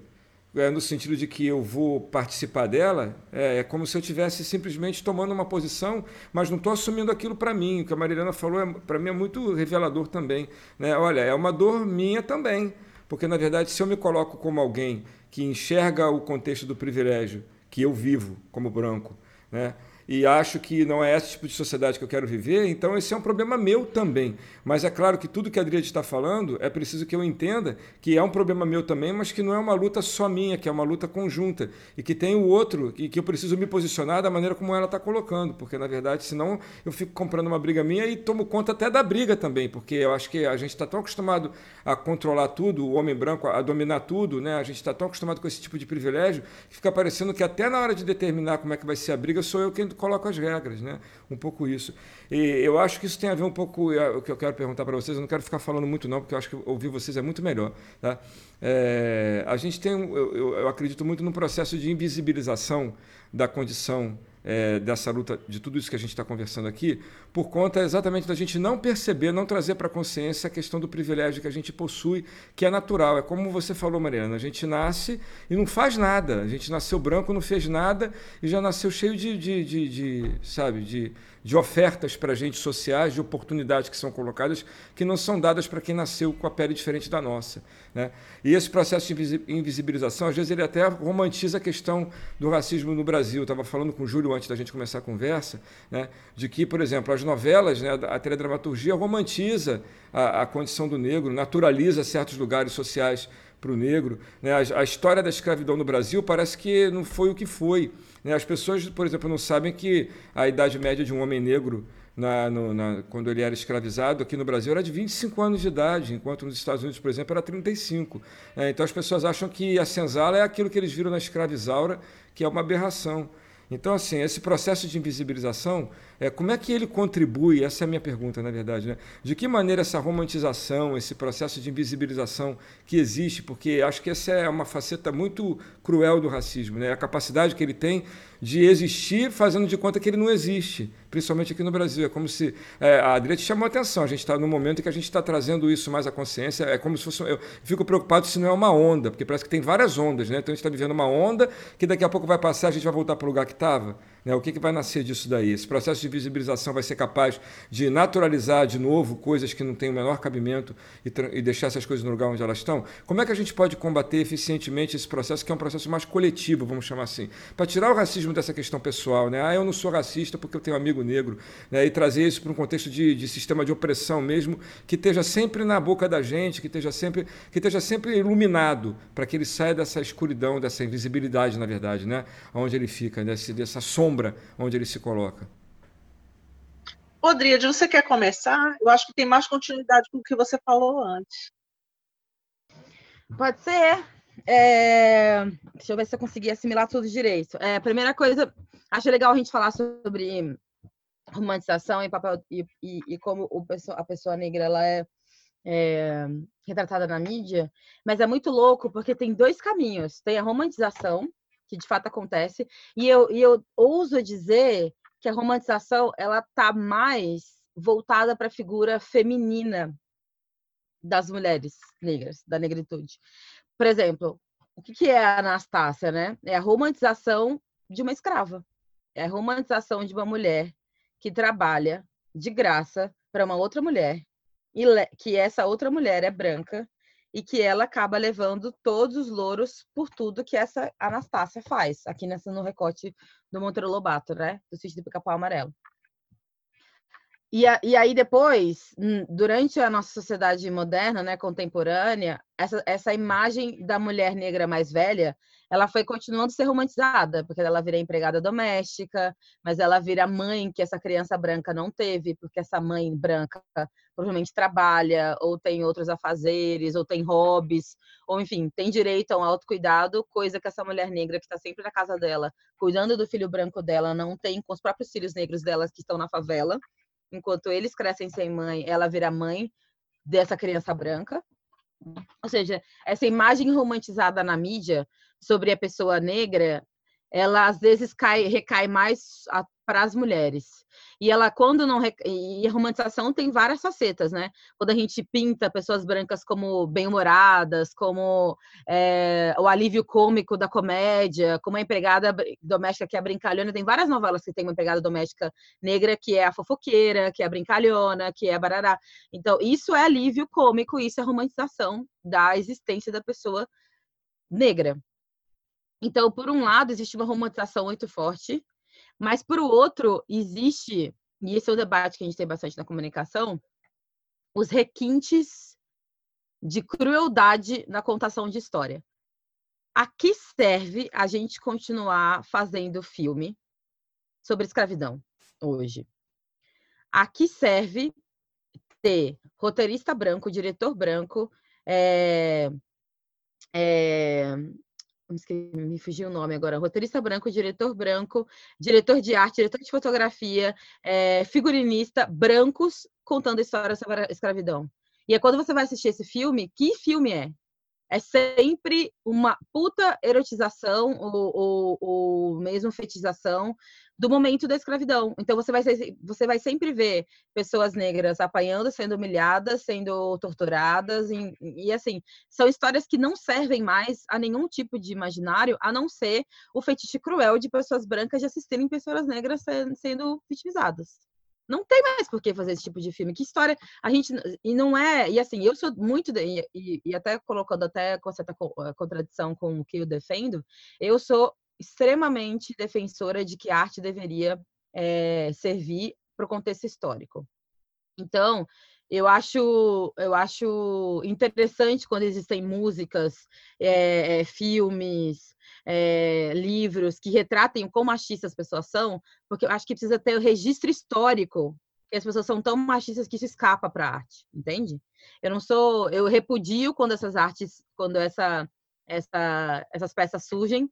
é, no sentido de que eu vou participar dela, é, é como se eu estivesse simplesmente tomando uma posição, mas não estou assumindo aquilo para mim. O que a Marilena falou, é, para mim, é muito revelador também. Né? Olha, é uma dor minha também, porque, na verdade, se eu me coloco como alguém que enxerga o contexto do privilégio que eu vivo como branco, né? E acho que não é esse tipo de sociedade que eu quero viver, então esse é um problema meu também. Mas é claro que tudo que a Adriane está falando é preciso que eu entenda que é um problema meu também, mas que não é uma luta só minha, que é uma luta conjunta e que tem o outro e que eu preciso me posicionar da maneira como ela está colocando, porque na verdade, senão eu fico comprando uma briga minha e tomo conta até da briga também, porque eu acho que a gente está tão acostumado a controlar tudo, o homem branco a dominar tudo, né? A gente está tão acostumado com esse tipo de privilégio que fica parecendo que até na hora de determinar como é que vai ser a briga sou eu quem coloco as regras, né? Um pouco isso. E eu acho que isso tem a ver um pouco é, o que eu quero perguntar para vocês. Eu não quero ficar falando muito não, porque eu acho que ouvir vocês é muito melhor, tá? É, a gente tem, eu, eu, acredito muito no processo de invisibilização da condição é, dessa luta, de tudo isso que a gente está conversando aqui, por conta exatamente da gente não perceber, não trazer para a consciência a questão do privilégio que a gente possui, que é natural. É como você falou, Mariana, a gente nasce e não faz nada. A gente nasceu branco, não fez nada e já nasceu cheio de, de, de, de sabe, de de ofertas para a gente sociais, de oportunidades que são colocadas, que não são dadas para quem nasceu com a pele diferente da nossa. Né? E esse processo de invisibilização, às vezes, ele até romantiza a questão do racismo no Brasil. estava falando com o Júlio antes da gente começar a conversa, né? de que, por exemplo, as novelas, né, a teledramaturgia romantiza a, a condição do negro, naturaliza certos lugares sociais para o negro. Né? A, a história da escravidão no Brasil parece que não foi o que foi. Né? As pessoas, por exemplo, não sabem que a idade média de um homem negro, na, no, na, quando ele era escravizado, aqui no Brasil era de 25 anos de idade, enquanto nos Estados Unidos, por exemplo, era 35. É, então as pessoas acham que a senzala é aquilo que eles viram na escravizaura, que é uma aberração. Então, assim, esse processo de invisibilização, é, como é que ele contribui? Essa é a minha pergunta, na verdade. Né? De que maneira essa romantização, esse processo de invisibilização que existe, porque acho que essa é uma faceta muito cruel do racismo, né? a capacidade que ele tem de existir fazendo de conta que ele não existe, principalmente aqui no Brasil. É como se. É, a Adriana te chamou a atenção, a gente está no momento em que a gente está trazendo isso mais à consciência. É como se fosse. Eu fico preocupado se não é uma onda, porque parece que tem várias ondas, né? Então a gente está vivendo uma onda que daqui a pouco vai passar, a gente vai voltar para o lugar que estava. Né? O que, que vai nascer disso daí? Esse processo de visibilização vai ser capaz de naturalizar de novo coisas que não têm o menor cabimento e, e, deixar essas coisas no lugar onde elas estão? Como é que a gente pode combater eficientemente esse processo, que é um processo mais coletivo, vamos chamar assim? Para tirar o racismo dessa questão pessoal, né? Ah, eu não sou racista porque eu tenho um amigo negro, né? e trazer isso para um contexto de, de sistema de opressão mesmo, que esteja sempre na boca da gente, que esteja sempre, que esteja sempre iluminado, para que ele saia dessa escuridão, dessa invisibilidade, na verdade, né? onde ele fica, desse, dessa sombra sombra onde ele se coloca. Rodrigo, você quer começar? Eu acho que tem mais continuidade com o que você falou antes. Pode ser. É... Deixa eu ver se eu consegui assimilar tudo direito. É, primeira coisa, acho legal a gente falar sobre romantização e papel e, e, e como o, a pessoa negra ela é, é, retratada na mídia, mas é muito louco porque tem dois caminhos. Tem a romantização, que de fato acontece. E eu, e eu ouso dizer que a romantização ela está mais voltada para a figura feminina das mulheres negras, da negritude. Por exemplo, o que, que é a Anastácia, né? É a romantização de uma escrava. É a romantização de uma mulher que trabalha de graça para uma outra mulher e que essa outra mulher é branca e que ela acaba levando todos os louros por tudo que essa Anastácia faz, aqui nessa, no recorte do Monteiro Lobato, né? Do sítio do Pica-Pau Amarelo. E, a, e aí depois, durante a nossa sociedade moderna, né, contemporânea, essa, essa imagem da mulher negra mais velha, ela foi continuando a ser romantizada, porque ela vira empregada doméstica, mas ela vira mãe que essa criança branca não teve, porque essa mãe branca provavelmente trabalha, ou tem outros afazeres, ou tem hobbies, ou enfim, tem direito a um autocuidado, coisa que essa mulher negra que está sempre na casa dela, cuidando do filho branco dela, não tem com os próprios filhos negros dela que estão na favela enquanto eles crescem sem mãe, ela vira mãe dessa criança branca. Ou seja, essa imagem romantizada na mídia sobre a pessoa negra, ela às vezes cai, recai mais para as mulheres. E ela, quando não. E a romantização tem várias facetas, né? Quando a gente pinta pessoas brancas como bem-humoradas, como é, o alívio cômico da comédia, como a empregada doméstica que é a brincalhona, tem várias novelas que tem uma empregada doméstica negra que é a fofoqueira, que é a brincalhona, que é a barará. Então, isso é alívio cômico, isso é romantização da existência da pessoa negra. Então, por um lado, existe uma romantização muito forte mas, por outro, existe, e esse é o debate que a gente tem bastante na comunicação, os requintes de crueldade na contação de história. A que serve a gente continuar fazendo filme sobre escravidão hoje? A que serve ter roteirista branco, diretor branco, é, é, me fugiu o nome agora, roteirista branco, diretor branco, diretor de arte, diretor de fotografia, é, figurinista, brancos contando histórias sobre a escravidão. E é quando você vai assistir esse filme, que filme é? É sempre uma puta erotização ou, ou, ou mesmo fetização do momento da escravidão. Então você vai, você vai sempre ver pessoas negras apanhando, sendo humilhadas, sendo torturadas, e, e, assim, são histórias que não servem mais a nenhum tipo de imaginário, a não ser o fetiche cruel de pessoas brancas de assistirem pessoas negras sendo vitimizadas. Não tem mais por que fazer esse tipo de filme. Que história a gente e não é e assim eu sou muito e, e até colocando até com certa contradição com o que eu defendo, eu sou extremamente defensora de que a arte deveria é, servir para o contexto histórico. Então, eu acho, eu acho interessante quando existem músicas, é, filmes, é, livros que retratem como machistas as pessoas são, porque eu acho que precisa ter o registro histórico que as pessoas são tão machistas que isso escapa para a arte, entende? Eu não sou, eu repudio quando essas artes, quando essa, essa, essas peças surgem,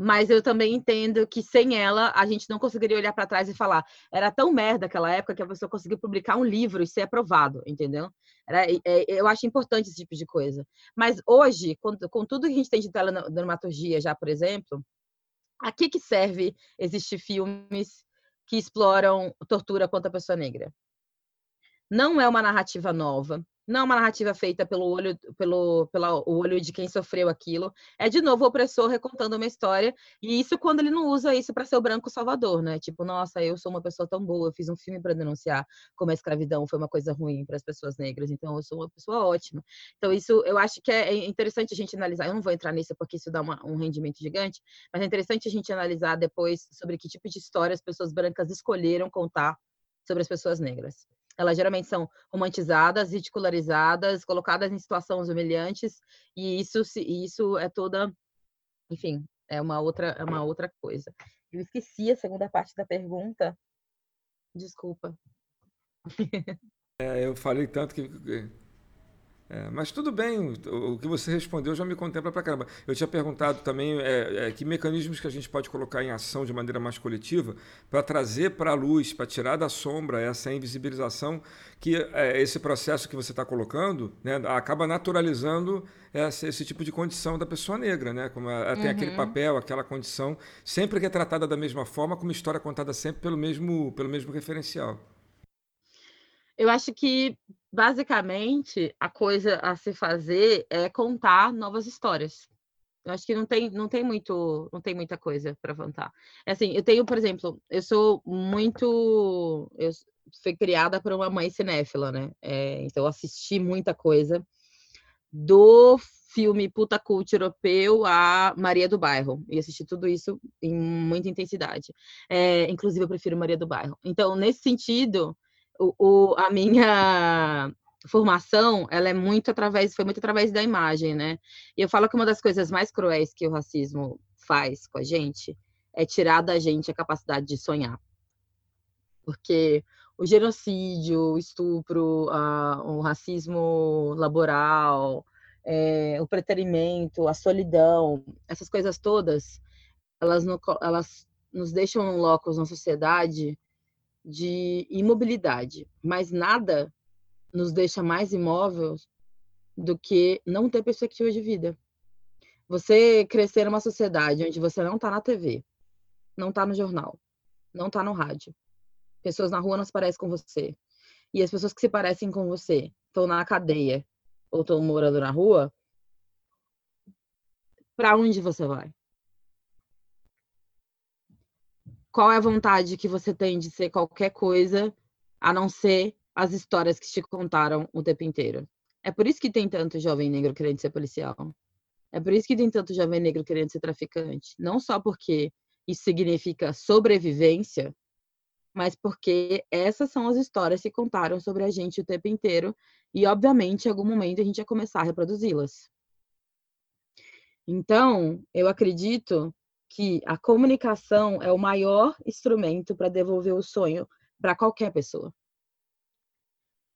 mas eu também entendo que sem ela a gente não conseguiria olhar para trás e falar era tão merda aquela época que a pessoa conseguiu publicar um livro e ser aprovado, entendeu? Era, é, eu acho importante esse tipo de coisa. Mas hoje, com, com tudo que a gente tem de teledramaturgia já, por exemplo, a que, que serve existir filmes que exploram tortura contra a pessoa negra? Não é uma narrativa nova, não é uma narrativa feita pelo olho, pelo, pelo olho de quem sofreu aquilo. É de novo o opressor recontando uma história, e isso quando ele não usa isso para ser o branco salvador, né? Tipo, nossa, eu sou uma pessoa tão boa, eu fiz um filme para denunciar como a escravidão foi uma coisa ruim para as pessoas negras, então eu sou uma pessoa ótima. Então, isso eu acho que é interessante a gente analisar. Eu não vou entrar nisso porque isso dá uma, um rendimento gigante, mas é interessante a gente analisar depois sobre que tipo de história as pessoas brancas escolheram contar sobre as pessoas negras. Elas geralmente são romantizadas, ridicularizadas, colocadas em situações humilhantes, e isso, isso é toda, enfim, é uma outra, é uma outra coisa. Eu esqueci a segunda parte da pergunta. Desculpa. É, eu falei tanto que é, mas tudo bem, o, que você respondeu já me contempla pra caramba. Eu tinha perguntado também é, é, que mecanismos que a gente pode colocar em ação de maneira mais coletiva para trazer para a luz, para tirar da sombra essa invisibilização que é, esse processo que você está colocando né, acaba naturalizando essa, esse tipo de condição da pessoa negra, né? Como ela tem uhum. aquele papel, aquela condição, sempre retratada da mesma forma, com uma história contada sempre pelo mesmo, pelo mesmo referencial. Eu acho que basicamente a coisa a se fazer é contar novas histórias. Eu acho que não tem, não tem muito, não tem muita coisa para contar. É assim, eu tenho, por exemplo, eu sou muito, eu fui criada por uma mãe cinéfila, né? É, então eu assisti muita coisa do filme Puta Cult Europeu a Maria do Bairro. E assisti tudo isso em muita intensidade. É, inclusive, eu prefiro Maria do Bairro. Então, nesse sentido, o, a minha formação, ela é muito através, foi muito através da imagem, né? E eu falo que uma das coisas mais cruéis que o racismo faz com a gente é tirar da gente a capacidade de sonhar. Porque o genocídio, o estupro, a, o racismo laboral, é, o preterimento, a solidão, essas coisas todas, elas, no, elas nos deixam num locus na sociedade de imobilidade, mas nada nos deixa mais imóveis do que não ter perspectiva de vida. Você crescer numa sociedade onde você não está na TV, não está no jornal, não está no rádio, pessoas na rua não se parecem com você, e as pessoas que se parecem com você estão na cadeia ou estão morando na rua, para onde você vai? Qual é a vontade que você tem de ser qualquer coisa a não ser as histórias que te contaram o tempo inteiro. É por isso que tem tanto jovem negro querendo ser policial. É por isso que tem tanto jovem negro querendo ser traficante. Não só porque isso significa sobrevivência, mas porque essas são as histórias que contaram sobre a gente o tempo inteiro e, obviamente, em algum momento a gente vai começar a reproduzi-las. Então, eu acredito que a comunicação é o maior instrumento para devolver o sonho para qualquer pessoa.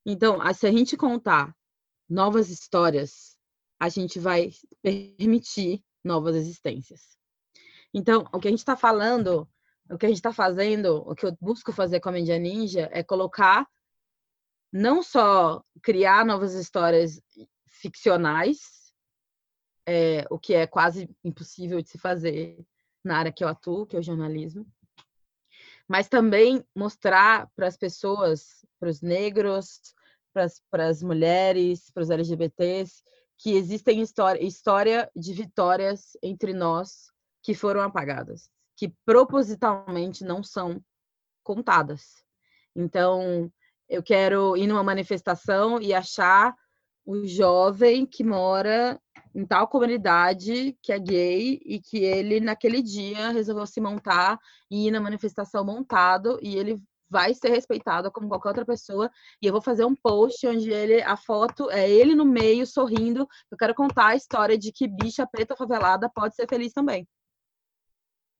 Então, se a gente contar novas histórias, a gente vai permitir novas existências. Então, o que a gente está falando, o que a gente está fazendo, o que eu busco fazer com a Mídia Ninja é colocar, não só criar novas histórias ficcionais, é, o que é quase impossível de se fazer, na área que eu atuo, que é o jornalismo, mas também mostrar para as pessoas, para os negros, para as mulheres, para os LGBTs, que existem história, história de vitórias entre nós que foram apagadas, que propositalmente não são contadas. Então, eu quero ir numa manifestação e achar o jovem que mora em tal comunidade que é gay e que ele naquele dia resolveu se montar e ir na manifestação montado e ele vai ser respeitado como qualquer outra pessoa e eu vou fazer um post onde ele a foto é ele no meio sorrindo. Eu quero contar a história de que bicha preta favelada pode ser feliz também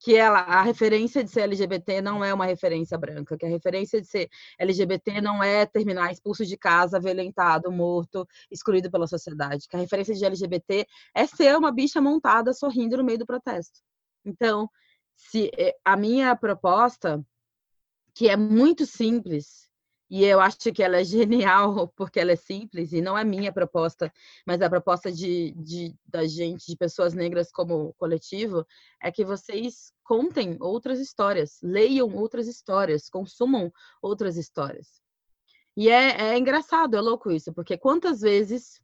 que ela, a referência de ser LGBT não é uma referência branca, que a referência de ser LGBT não é terminar expulso de casa, violentado, morto, excluído pela sociedade, que a referência de LGBT é ser uma bicha montada sorrindo no meio do protesto. Então, se eh, a minha proposta, que é muito simples, e eu acho que ela é genial porque ela é simples e não é minha proposta, mas a proposta de, de, da gente, de pessoas negras como coletivo, é que vocês contem outras histórias, leiam outras histórias, consumam outras histórias. E é, é engraçado, é louco isso, porque quantas vezes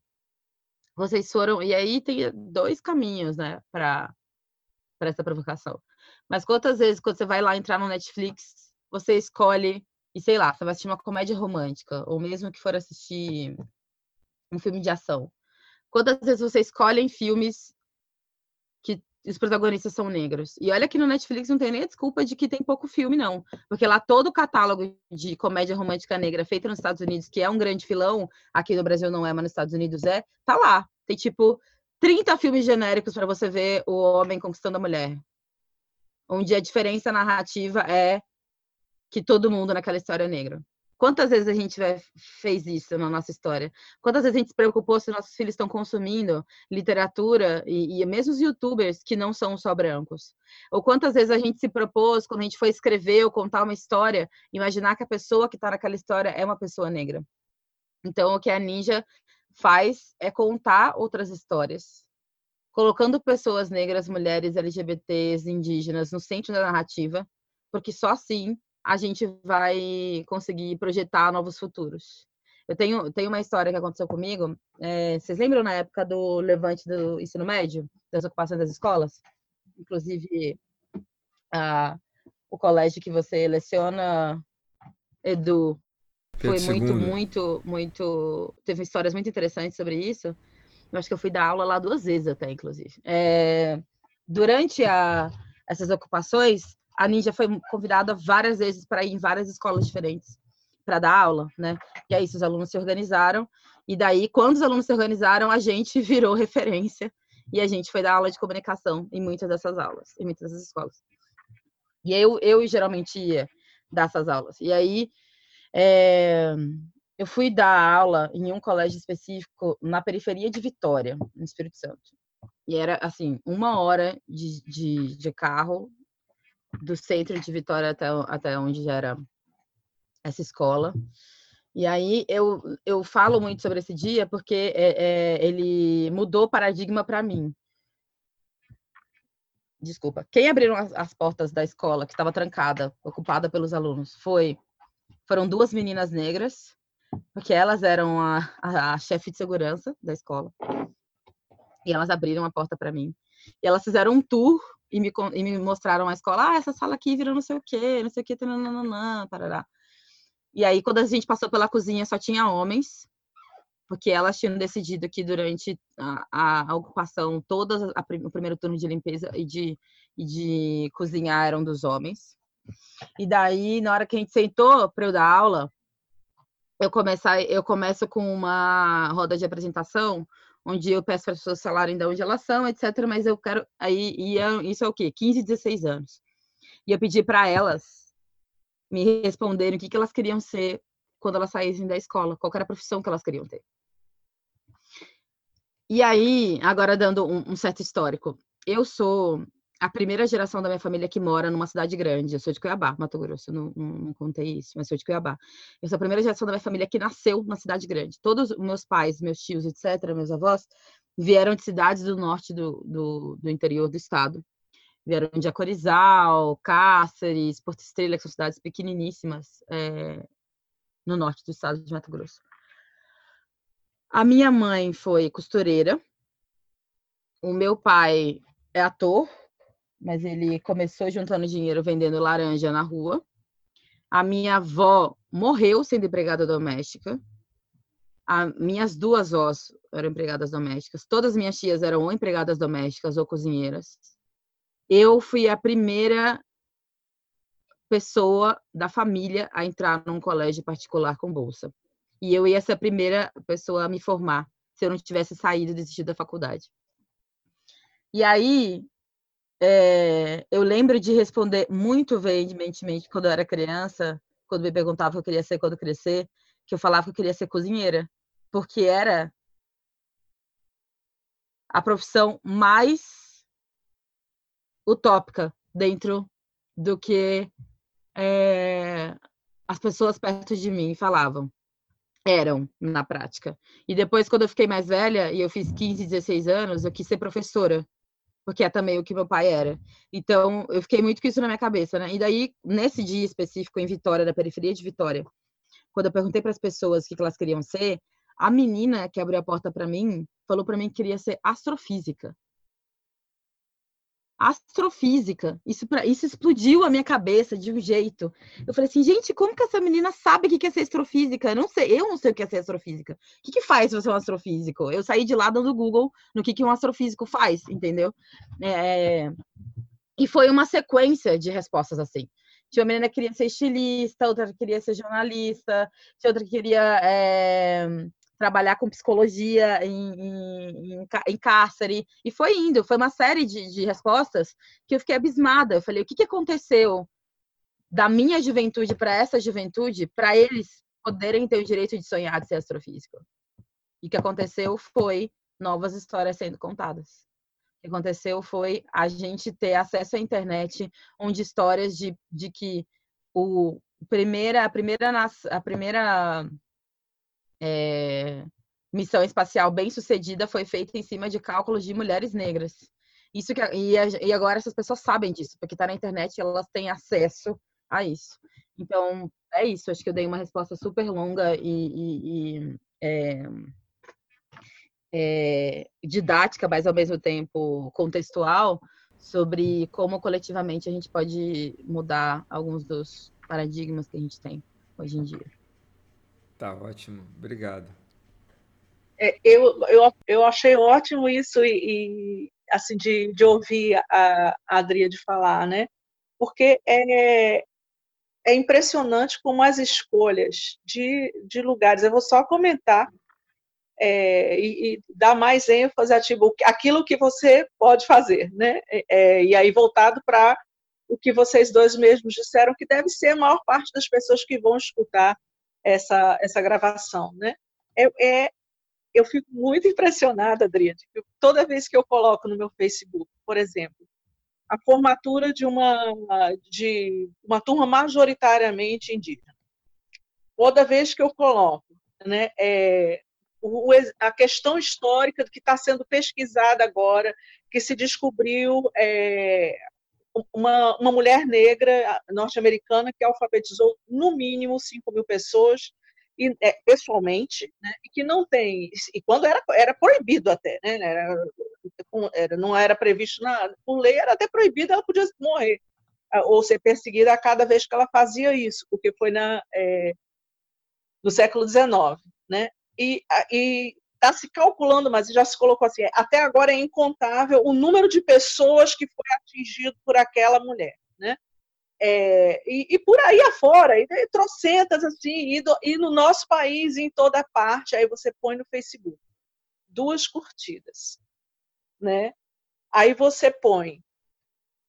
vocês foram. E aí tem dois caminhos, né, para essa provocação. Mas quantas vezes, quando você vai lá entrar no Netflix, você escolhe e sei lá, você vai assistir uma comédia romântica, ou mesmo que for assistir um filme de ação. Quantas vezes você escolhe filmes que os protagonistas são negros? E olha que no Netflix não tem nem a desculpa de que tem pouco filme, não. Porque lá todo o catálogo de comédia romântica negra feita nos Estados Unidos, que é um grande filão, aqui no Brasil não é, mas nos Estados Unidos é, tá lá. Tem tipo 30 filmes genéricos para você ver o homem conquistando a mulher. Onde a diferença narrativa é que todo mundo naquela história é negro. Quantas vezes a gente fez isso na nossa história? Quantas vezes a gente se preocupou se nossos filhos estão consumindo literatura e, e, mesmo os youtubers que não são só brancos? Ou quantas vezes a gente se propôs, quando a gente foi escrever ou contar uma história, imaginar que a pessoa que está naquela história é uma pessoa negra? Então, o que a Ninja faz é contar outras histórias, colocando pessoas negras, mulheres, LGBTs, indígenas no centro da narrativa, porque só assim a gente vai conseguir projetar novos futuros. Eu tenho, tenho uma história que aconteceu comigo. É, vocês lembram na época do levante do ensino médio, das ocupações das escolas? Inclusive, a, o colégio que você eleciona, Edu, foi muito, muito, muito. Teve histórias muito interessantes sobre isso. Eu acho que eu fui dar aula lá duas vezes até, inclusive. É, durante a, essas ocupações, a Ninja foi convidada várias vezes para ir em várias escolas diferentes para dar aula, né? E aí os alunos se organizaram e daí quando os alunos se organizaram, a gente virou referência e a gente foi dar aula de comunicação em muitas dessas aulas, em muitas dessas escolas. E eu, eu geralmente ia dar essas aulas. E aí é, eu fui dar aula em um colégio específico na periferia de Vitória, no Espírito Santo. E era, assim, uma hora de, de, de carro do centro de Vitória até, até onde já era essa escola. E aí eu, eu falo muito sobre esse dia porque é, é, ele mudou paradigma para mim. Desculpa. Quem abriram as, as portas da escola que estava trancada, ocupada pelos alunos, foi foram duas meninas negras, porque elas eram a, a, a chefe de segurança da escola. E elas abriram a porta para mim. E elas fizeram um tour e me, e me mostraram a escola, ah, essa sala aqui virou não sei o quê, não sei o quê, nananã, parará. E aí, quando a gente passou pela cozinha, só tinha homens, porque elas tinham decidido que durante a, a, ocupação, todas o primeiro turno de limpeza e de, e de cozinhar eram dos homens. E daí, na hora que a gente sentou para eu dar aula, eu, eu começo com uma roda de apresentação onde eu peço para as pessoas falarem de onde elas são, etc. Mas eu quero. Aí, e é, isso é o quê? 15, 16 anos. E eu pedi para elas me responderem o que, que elas queriam ser quando elas saíssem da escola, qual era a profissão que elas queriam ter. E aí, agora dando um, um certo histórico, eu sou a primeira geração da minha família que mora numa cidade grande. Eu sou de Cuiabá, Mato Grosso. Não, não, não, contei isso, mas sou de Cuiabá. Eu sou a primeira geração da minha família que nasceu na cidade grande. Todos os meus pais, meus tios, etc., meus avós, vieram de cidades do norte do, do, do interior do estado. vieram de Acorizal, Cáceres, Porto Estrela, que são cidades pequeniníssimas é, no norte do estado de Mato Grosso. A minha mãe foi costureira. O meu pai é ator, mas ele começou juntando dinheiro vendendo laranja na rua. A minha avó morreu sendo empregada doméstica. As minhas duas avós eram empregadas domésticas. Todas as minhas tias eram ou empregadas domésticas ou cozinheiras. Eu fui a primeira pessoa da família a entrar num colégio particular com bolsa. E eu ia ser a primeira pessoa a me formar se eu não tivesse saído e desistido da faculdade. E aí, é, eu lembro de responder muito veementemente quando eu era criança, quando me perguntava o que eu queria ser quando crescer, que eu falava que eu queria ser cozinheira, porque era a profissão mais utópica dentro do que é, as pessoas perto de mim falavam. Eram, na prática. E depois, quando eu fiquei mais velha, e eu fiz 15, 16 anos, eu quis ser professora porque é também o que meu pai era. Então, eu fiquei muito com isso na minha cabeça, né? E daí, nesse dia específico em Vitória, da periferia de Vitória, quando eu perguntei para as pessoas o que elas queriam ser, a menina que abriu a porta para mim falou para mim que queria ser astrofísica astrofísica. Isso, pra, isso explodiu a minha cabeça de um jeito. Eu falei assim, gente, como que essa menina sabe o que é ser astrofísica? Eu não sei, eu não sei o que é ser astrofísica. O que, que faz você um astrofísico? Eu saí de lá dando Google no que, que um astrofísico faz, entendeu? É... E foi uma sequência de respostas assim. Tinha uma menina que queria ser estilista, outra que queria ser jornalista, tinha outra que queria é, trabalhar com psicologia em, em, em, cárcere, e foi indo, foi uma série de, de respostas que eu fiquei abismada. Eu falei, o que, que aconteceu da minha juventude para essa juventude, para eles poderem ter o direito de sonhar de ser astrofísico? E o que aconteceu foi novas histórias sendo contadas. O que aconteceu foi a gente ter acesso à internet, onde histórias de, de que o primeira, a primeira, a primeira é, missão espacial bem sucedida foi feita em cima de cálculos de mulheres negras. Isso que, e, e agora essas pessoas sabem disso, porque está na internet e elas têm acesso a isso. Então, é isso. Acho que eu dei uma resposta super longa e, e, e é, é, didática, mas ao mesmo tempo contextual, sobre como coletivamente a gente pode mudar alguns dos paradigmas que a gente tem hoje em dia. Tá ótimo, obrigado. É, eu, eu, eu achei ótimo isso e, e assim de, de ouvir a, a Adria de falar, né? Porque é, é impressionante como as escolhas de, de lugares. Eu vou só comentar é, e, e, dar mais ênfase a tipo, aquilo que você pode fazer, né? É, é e aí voltado para o que vocês dois mesmos disseram, que deve ser a maior parte das pessoas que vão escutar essa, essa gravação, né? É, é, eu fico muito impressionada, Adriane, toda vez que eu coloco no meu Facebook, por exemplo, a formatura de uma, de uma turma majoritariamente indígena. Toda vez que eu coloco né, é, o, a questão histórica que está sendo pesquisada agora, que se descobriu é, uma, uma mulher negra norte-americana que alfabetizou no mínimo 5 mil pessoas e, é, pessoalmente, né, e que não tem, e quando era, era proibido até, né, era, era, não era previsto na, por lei, era até proibido, ela podia morrer ou ser perseguida a cada vez que ela fazia isso, porque foi na, é, no século XIX, né, e, e está se calculando, mas já se colocou assim, até agora é incontável o número de pessoas que foi atingido por aquela mulher, né? É, e, e, por aí afora, e, e trocentas assim, e, do, e no nosso país, em toda parte, aí você põe no Facebook duas curtidas, né? Aí você põe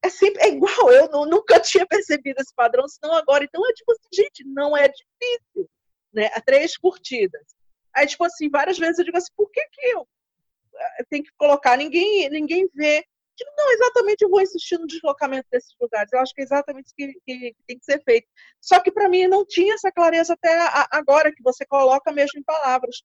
é sempre é igual, eu não, nunca tinha percebido esse padrão, senão agora, então é tipo assim, gente, não é difícil, né? Três curtidas. Aí, tipo assim, várias vezes eu digo assim, por que, que eu eh, tenho que colocar? Ninguém, ninguém vê. Digo, não, exatamente eu vou insistir no deslocamento desses lugares. Eu acho que é exatamente isso que, que, tem que ser feito. Só que para mim não tinha essa clareza até agora que você coloca mesmo em palavras.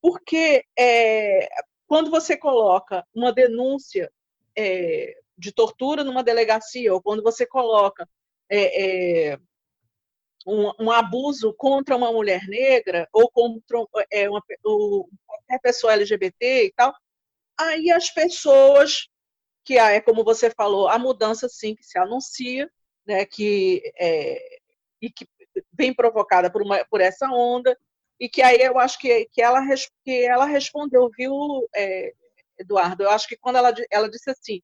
Porque é, quando você coloca uma denúncia é, de tortura numa delegacia, ou quando você coloca é, é, um, um, abuso contra uma mulher negra, ou contra é, uma, ou qualquer pessoa LGBT e tal, aí as pessoas, que é como você falou, a mudança sim que se anuncia, né, que, é, e que vem provocada por, uma, por essa onda, e que aí eu acho que, que, ela, que ela respondeu, viu, é, Eduardo? Eu acho que quando ela, ela disse assim,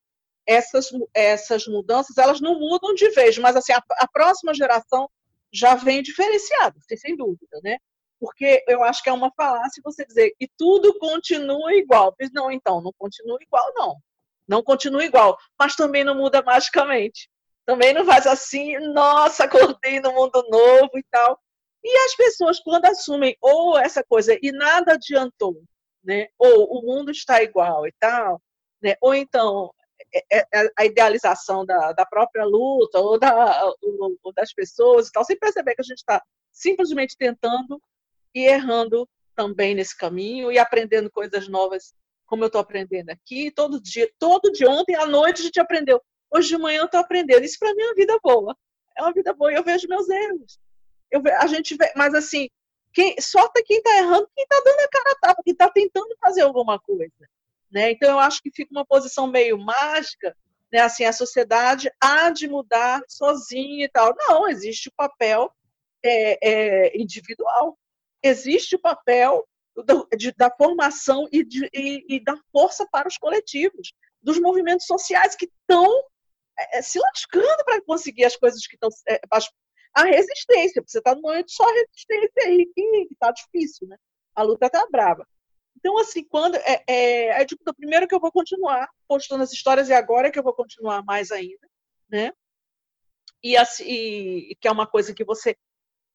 essas, essas mudanças, elas não mudam de vez, mas assim, a, a próxima geração já vem diferenciada, sem dúvida, né? Porque eu acho que é uma falácia você dizer que tudo continua igual. Não, então, não continua igual, não. Não continua igual, mas também não muda magicamente. Também não faz assim, nossa, acordei no mundo novo e tal. E as pessoas, quando assumem ou essa coisa e nada adiantou, né? ou o mundo está igual e tal, né? ou então a idealização da, da própria luta ou, da, ou das pessoas e tal, sem perceber que a gente está simplesmente tentando e errando também nesse caminho e aprendendo coisas novas, como eu estou aprendendo aqui, todo dia, todo dia, ontem à noite a gente aprendeu, hoje de manhã eu estou aprendendo, isso para mim é uma vida boa, é uma vida boa e eu vejo meus erros, eu, a gente vê, mas assim, quem, sorte quem está errando, quem está dando a cara a tapa, quem está tentando fazer alguma coisa. Né? Então, eu acho que fica uma posição meio mágica, né? assim, a sociedade há de mudar sozinha e tal. Não, existe o papel é, é, individual, existe o papel do, de, da formação e, de, e, e, da força para os coletivos, dos movimentos sociais que estão é, se lascando para conseguir as coisas que estão, é, a resistência, porque você está no momento só resistência aí, que está difícil, né? A luta está brava. Então, assim, quando. É, é, é tipo, primeiro que eu vou continuar postando as histórias, e agora é que eu vou continuar mais ainda, né? E, assim, e, que é uma coisa que você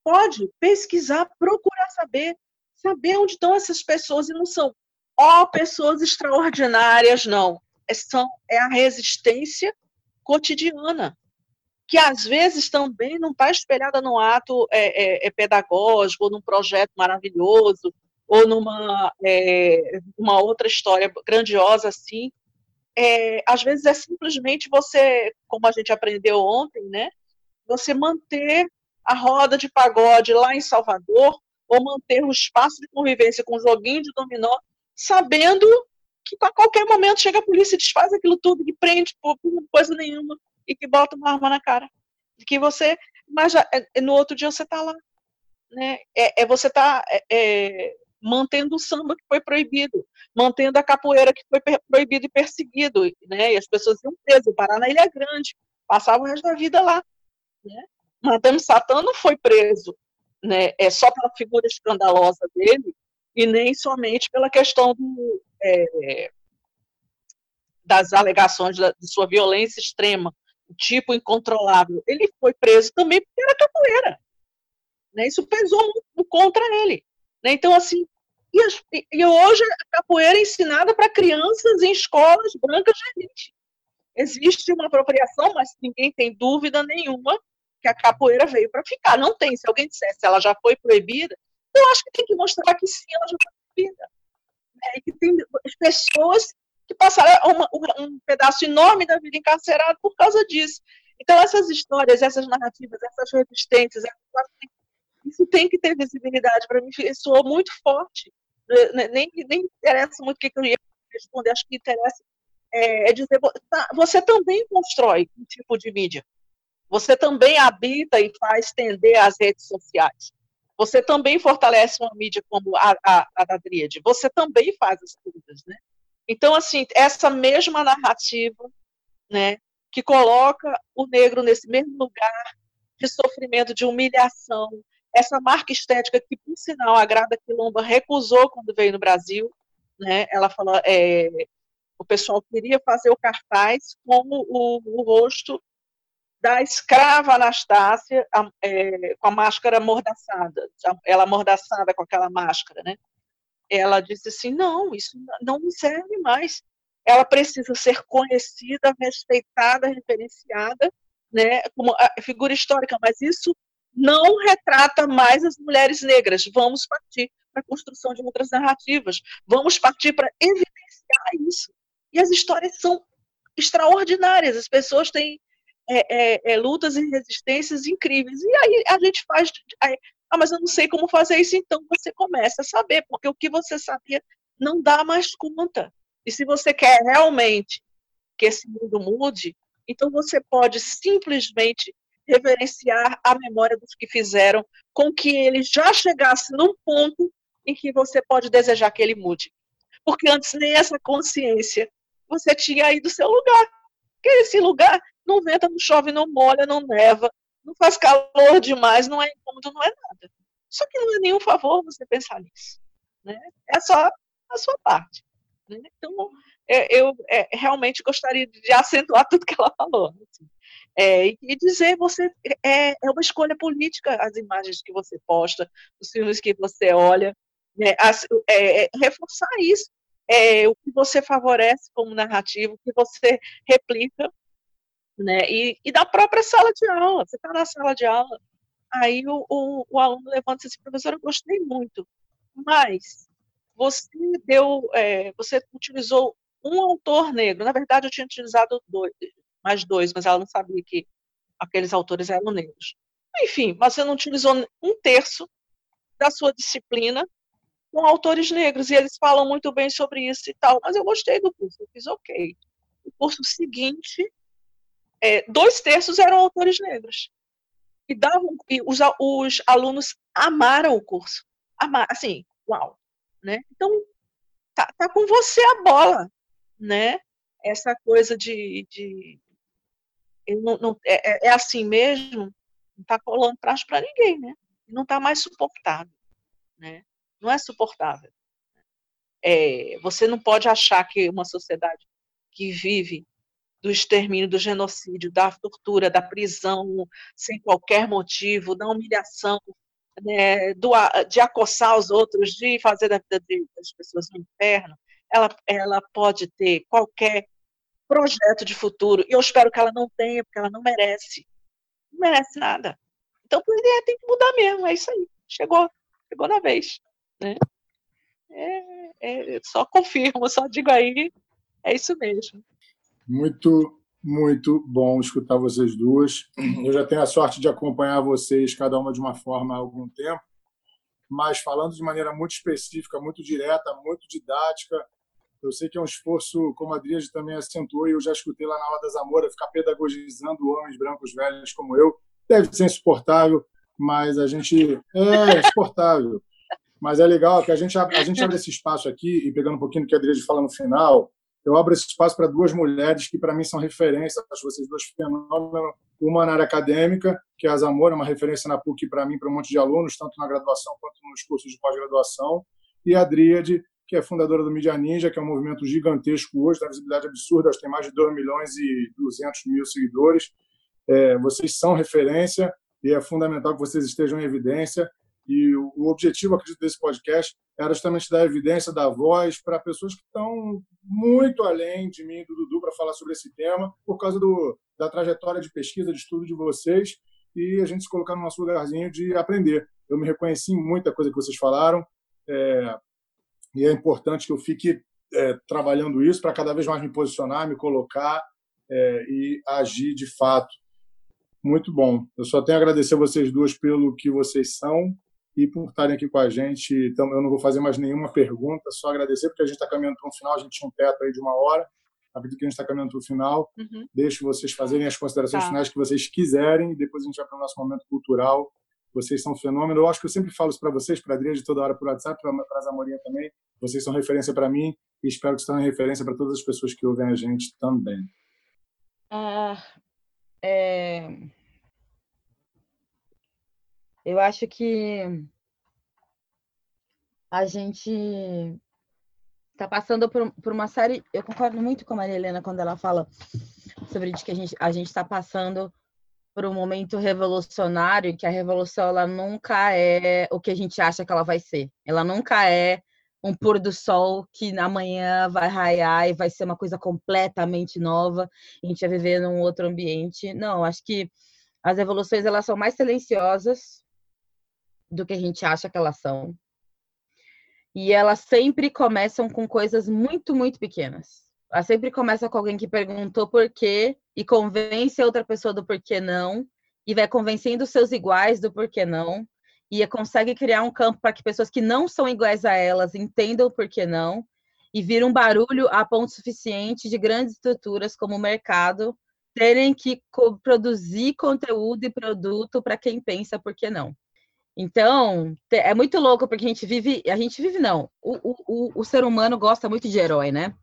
pode pesquisar, procurar saber, saber onde estão essas pessoas, e não são ó pessoas extraordinárias, não. É, são, é a resistência cotidiana que às vezes também não está espelhada num ato é, é, é, pedagógico, ou num projeto maravilhoso, ou numa é, uma outra história grandiosa assim. É, às vezes é simplesmente você, como a gente aprendeu ontem, né? Você manter a roda de pagode lá em Salvador, ou manter o espaço de convivência com o joguinho de dominó, sabendo que a qualquer momento chega a polícia e desfaz aquilo tudo, e prende por, coisa nenhuma e que bota uma arma na cara. Que você, mas já, é, no outro dia você está lá. Né? É, é você tá é, é, mantendo o samba que foi proibido, mantendo a capoeira que foi proibido e perseguido, né? E as pessoas iam presas, parar na Ilha Grande, passavam o resto da vida lá, né? Madame Satã não foi preso, né? É só pela figura escandalosa dele e nem somente pela questão do, é, das alegações de sua violência extrema tipo incontrolável, ele foi preso também porque era capoeira. Né? Isso pesou muito contra ele. Né? Então, assim, e, as, e, hoje a capoeira é ensinada para crianças em escolas brancas de elite. Existe uma apropriação, mas ninguém tem dúvida nenhuma que a capoeira veio para ficar. Não tem. Se alguém dissesse se ela já foi proibida, eu acho que tem que mostrar que sim, ela já foi proibida. E que tem pessoas que passaram uma, um pedaço enorme da vida encarcerado por causa disso. Então, essas histórias, essas narrativas, essas resistências, isso tem que ter visibilidade. Para mim, soou muito forte. Nem, nem interessa muito o que eu ia responder, acho que interessa é, é dizer: tá, você também constrói um tipo de mídia. Você também habita e faz tender as redes sociais. Você também fortalece uma mídia como a, a, a da Tríade. Você também faz as coisas, né? Então, assim, essa mesma narrativa, né, que coloca o negro nesse mesmo lugar de sofrimento, de humilhação, essa marca estética que, por sinal, a Grada Quilomba recusou quando veio no Brasil, né, ela falou, é, o pessoal queria fazer o cartaz com o, o rosto da escrava Anastácia é, com a máscara amordaçada, ela amordaçada com aquela máscara, né? ela disse assim: não, isso não me serve mais. Ela precisa ser conhecida, respeitada, referenciada, né, como figura histórica, mas isso não retrata mais as mulheres negras. Vamos partir para a construção de outras narrativas, vamos partir para evidenciar isso. E as histórias são extraordinárias. As pessoas têm é, é, é, lutas e resistências incríveis. E aí a gente faz. Aí, ah, mas eu não sei como fazer isso, então você começa a saber, porque o que você sabia não dá mais conta. E se você quer realmente que esse mundo mude, então você pode simplesmente reverenciar a memória dos que fizeram com que ele já chegasse num ponto em que você pode desejar que ele mude. Porque antes nem essa consciência você tinha aí do seu lugar. Porque esse lugar não venta, não chove, não molha, não neva, não faz calor demais, não é incômodo, não é nada. Só que não é nenhum favor você pensar nisso. Né? É só a sua parte. Né? Então, é, eu é, realmente gostaria de acentuar tudo que ela falou. Assim. É, e dizer você é, é uma escolha política as imagens que você posta, os filmes que você olha, né, as, é, é, reforçar isso, é, o que você favorece como narrativo, o que você replica, né, e, e da própria sala de aula, você está na sala de aula, aí o, o, o aluno levanta e diz, professor, eu gostei muito, mas você deu, é, você utilizou um autor negro, na verdade eu tinha utilizado dois, mais dois, mas ela não sabia que aqueles autores eram negros. Enfim, você não utilizou um terço da sua disciplina com autores negros, e eles falam muito bem sobre isso e tal, mas eu gostei do curso, eu fiz ok. O curso seguinte, é, dois terços eram autores negros. E, davam, e os, os alunos amaram o curso. Amar, assim, uau. Né? Então, tá, tá com você a bola, né? Essa coisa de, de não, não é, é, é, assim mesmo, não está colando prazo para ninguém, né? Não está mais suportável, né? Não é suportável. É, você não pode achar que uma sociedade que vive do extermínio, do genocídio, da tortura, da prisão sem qualquer motivo, da humilhação, né, do, de acossar os outros, de fazer da vida das pessoas no inferno, ela, ela pode ter qualquer projeto de futuro. E eu espero que ela não tenha, porque ela não merece. Não merece nada. Então, tem que mudar mesmo, é isso aí. Chegou, chegou na vez. Né? É, é, só confirmo, só digo aí, é isso mesmo. Muito, muito bom escutar vocês duas. Eu já tenho a sorte de acompanhar vocês, cada uma de uma forma há algum tempo, mas falando de maneira muito específica, muito direta, muito didática, eu sei que é um esforço, como a Adriane também acentuou, e eu já escutei lá na aula da Zamora, ficar pedagogizando homens brancos velhos como eu. Deve ser insuportável, mas a gente. É, insuportável. Mas é legal que a gente, a gente abre esse espaço aqui, e pegando um pouquinho do que a Adriane fala no final, eu abro esse espaço para duas mulheres que, para mim, são referências, acho vocês duas fenômenos. Uma na área acadêmica, que é a Zamora, uma referência na PUC para mim, para um monte de alunos, tanto na graduação quanto nos cursos de pós-graduação. E a Dríade, que é fundadora do Media Ninja, que é um movimento gigantesco hoje, da visibilidade absurda, tem mais de 2 milhões e 200 mil seguidores. É, vocês são referência e é fundamental que vocês estejam em evidência. E o objetivo, acredito, desse podcast era justamente dar evidência, dar voz para pessoas que estão muito além de mim e do Dudu para falar sobre esse tema, por causa do, da trajetória de pesquisa, de estudo de vocês, e a gente se colocar no nosso lugarzinho de aprender. Eu me reconheci em muita coisa que vocês falaram, é, e é importante que eu fique é, trabalhando isso para cada vez mais me posicionar, me colocar é, e agir de fato. Muito bom. Eu só tenho a agradecer a vocês duas pelo que vocês são e por estarem aqui com a gente. Então, eu não vou fazer mais nenhuma pergunta, só agradecer, porque a gente está caminhando para um final, a gente tinha um teto aí de uma hora. Acredito que a gente está caminhando para o final. Uhum. Deixo vocês fazerem as considerações tá. finais que vocês quiserem, e depois a gente vai para o nosso momento cultural vocês são um fenômeno. Eu acho que eu sempre falo isso para vocês, para a Adriana, toda hora por WhatsApp, para a Zamorinha também. Vocês são referência para mim e espero que estejam referência para todas as pessoas que ouvem a gente também. Ah, é... Eu acho que a gente está passando por, por, uma série. Eu concordo muito com a Maria Helena quando ela fala sobre de que a gente a está passando por um momento revolucionário, que a revolução ela nunca é o que a gente acha que ela vai ser. Ela nunca é um pôr do sol que amanhã vai raiar e vai ser uma coisa completamente nova, a gente vai viver num outro ambiente. Não, acho que as revoluções elas são mais silenciosas do que a gente acha que elas são. E elas sempre começam com coisas muito, muito pequenas. Ela sempre começa com alguém que perguntou por quê e convence a outra pessoa do porquê não, e vai convencendo seus iguais do porquê não, e consegue criar um campo para que pessoas que não são iguais a elas entendam o porquê não, e vira um barulho a ponto suficiente de grandes estruturas como o mercado terem que co produzir conteúdo e produto para quem pensa por que não. Então, é muito louco, porque a gente vive, a gente vive não, o, o, o ser humano gosta muito de herói, né?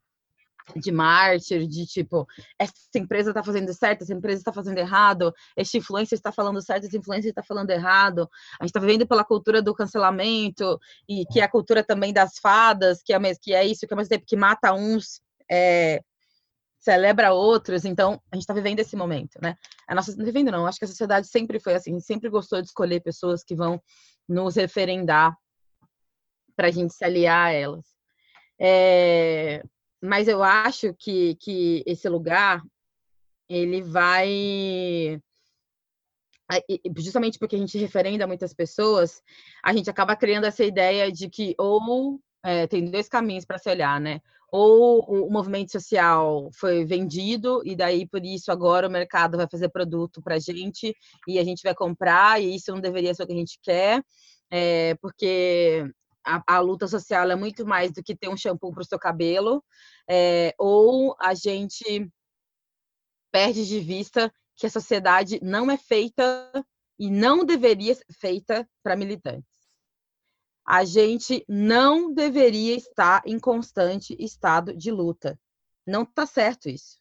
De mártir, de tipo, essa empresa está fazendo certo, essa empresa está fazendo errado, este influencer está falando certo, esse influencer está falando errado. A gente está vivendo pela cultura do cancelamento, e que é a cultura também das fadas, que é, que é isso, que ao mesmo tempo que mata uns, é, celebra outros, então a gente está vivendo esse momento, né? A nossa não vivendo não, acho que a sociedade sempre foi assim, sempre gostou de escolher pessoas que vão nos referendar para a gente se aliar a elas. É, mas eu acho que, que esse lugar ele vai justamente porque a gente referenda muitas pessoas, a gente acaba criando essa ideia de que ou é, tem dois caminhos para se olhar, né? ou o movimento social foi vendido e daí por isso agora o mercado vai fazer produto para gente e a gente vai comprar e isso não deveria ser o que a gente quer, é, porque a, a, luta social é muito mais do que ter um shampoo para o seu cabelo, é, ou a gente perde de vista que a sociedade não é feita e não deveria ser feita para militantes a gente não deveria estar em constante estado de luta. Não está certo isso.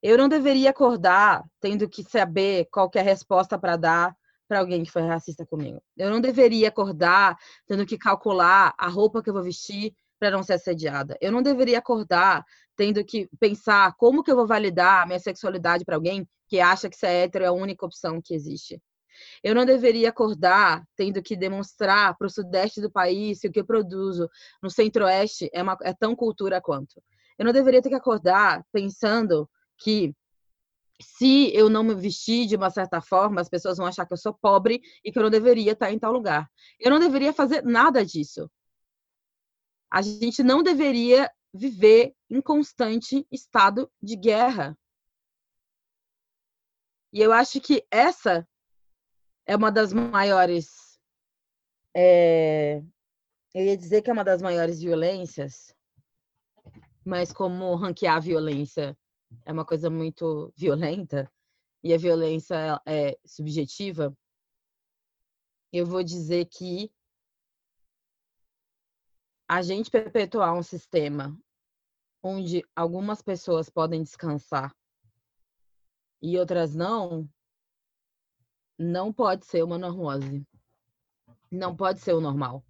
Eu não deveria acordar tendo que saber qual que é a resposta para dar para alguém que foi racista comigo. Eu não deveria acordar tendo que calcular a roupa que eu vou vestir para não ser assediada. Eu não deveria acordar tendo que pensar como que eu vou validar a minha sexualidade para alguém que acha que ser hétero é a única opção que existe. Eu não deveria acordar tendo que demonstrar para o sudeste do país que o que eu produzo no centro-oeste é, é tão cultura quanto. Eu não deveria ter que acordar pensando que se eu não me vestir de uma certa forma, as pessoas vão achar que eu sou pobre e que eu não deveria estar em tal lugar. Eu não deveria fazer nada disso. A gente não deveria viver em constante estado de guerra. E eu acho que essa é uma das maiores. É, eu ia dizer que é uma das maiores violências, mas como ranquear a violência é uma coisa muito violenta e a violência é subjetiva, eu vou dizer que a gente perpetuar um sistema onde algumas pessoas podem descansar e outras não, não pode ser uma normose. Não pode ser o normal.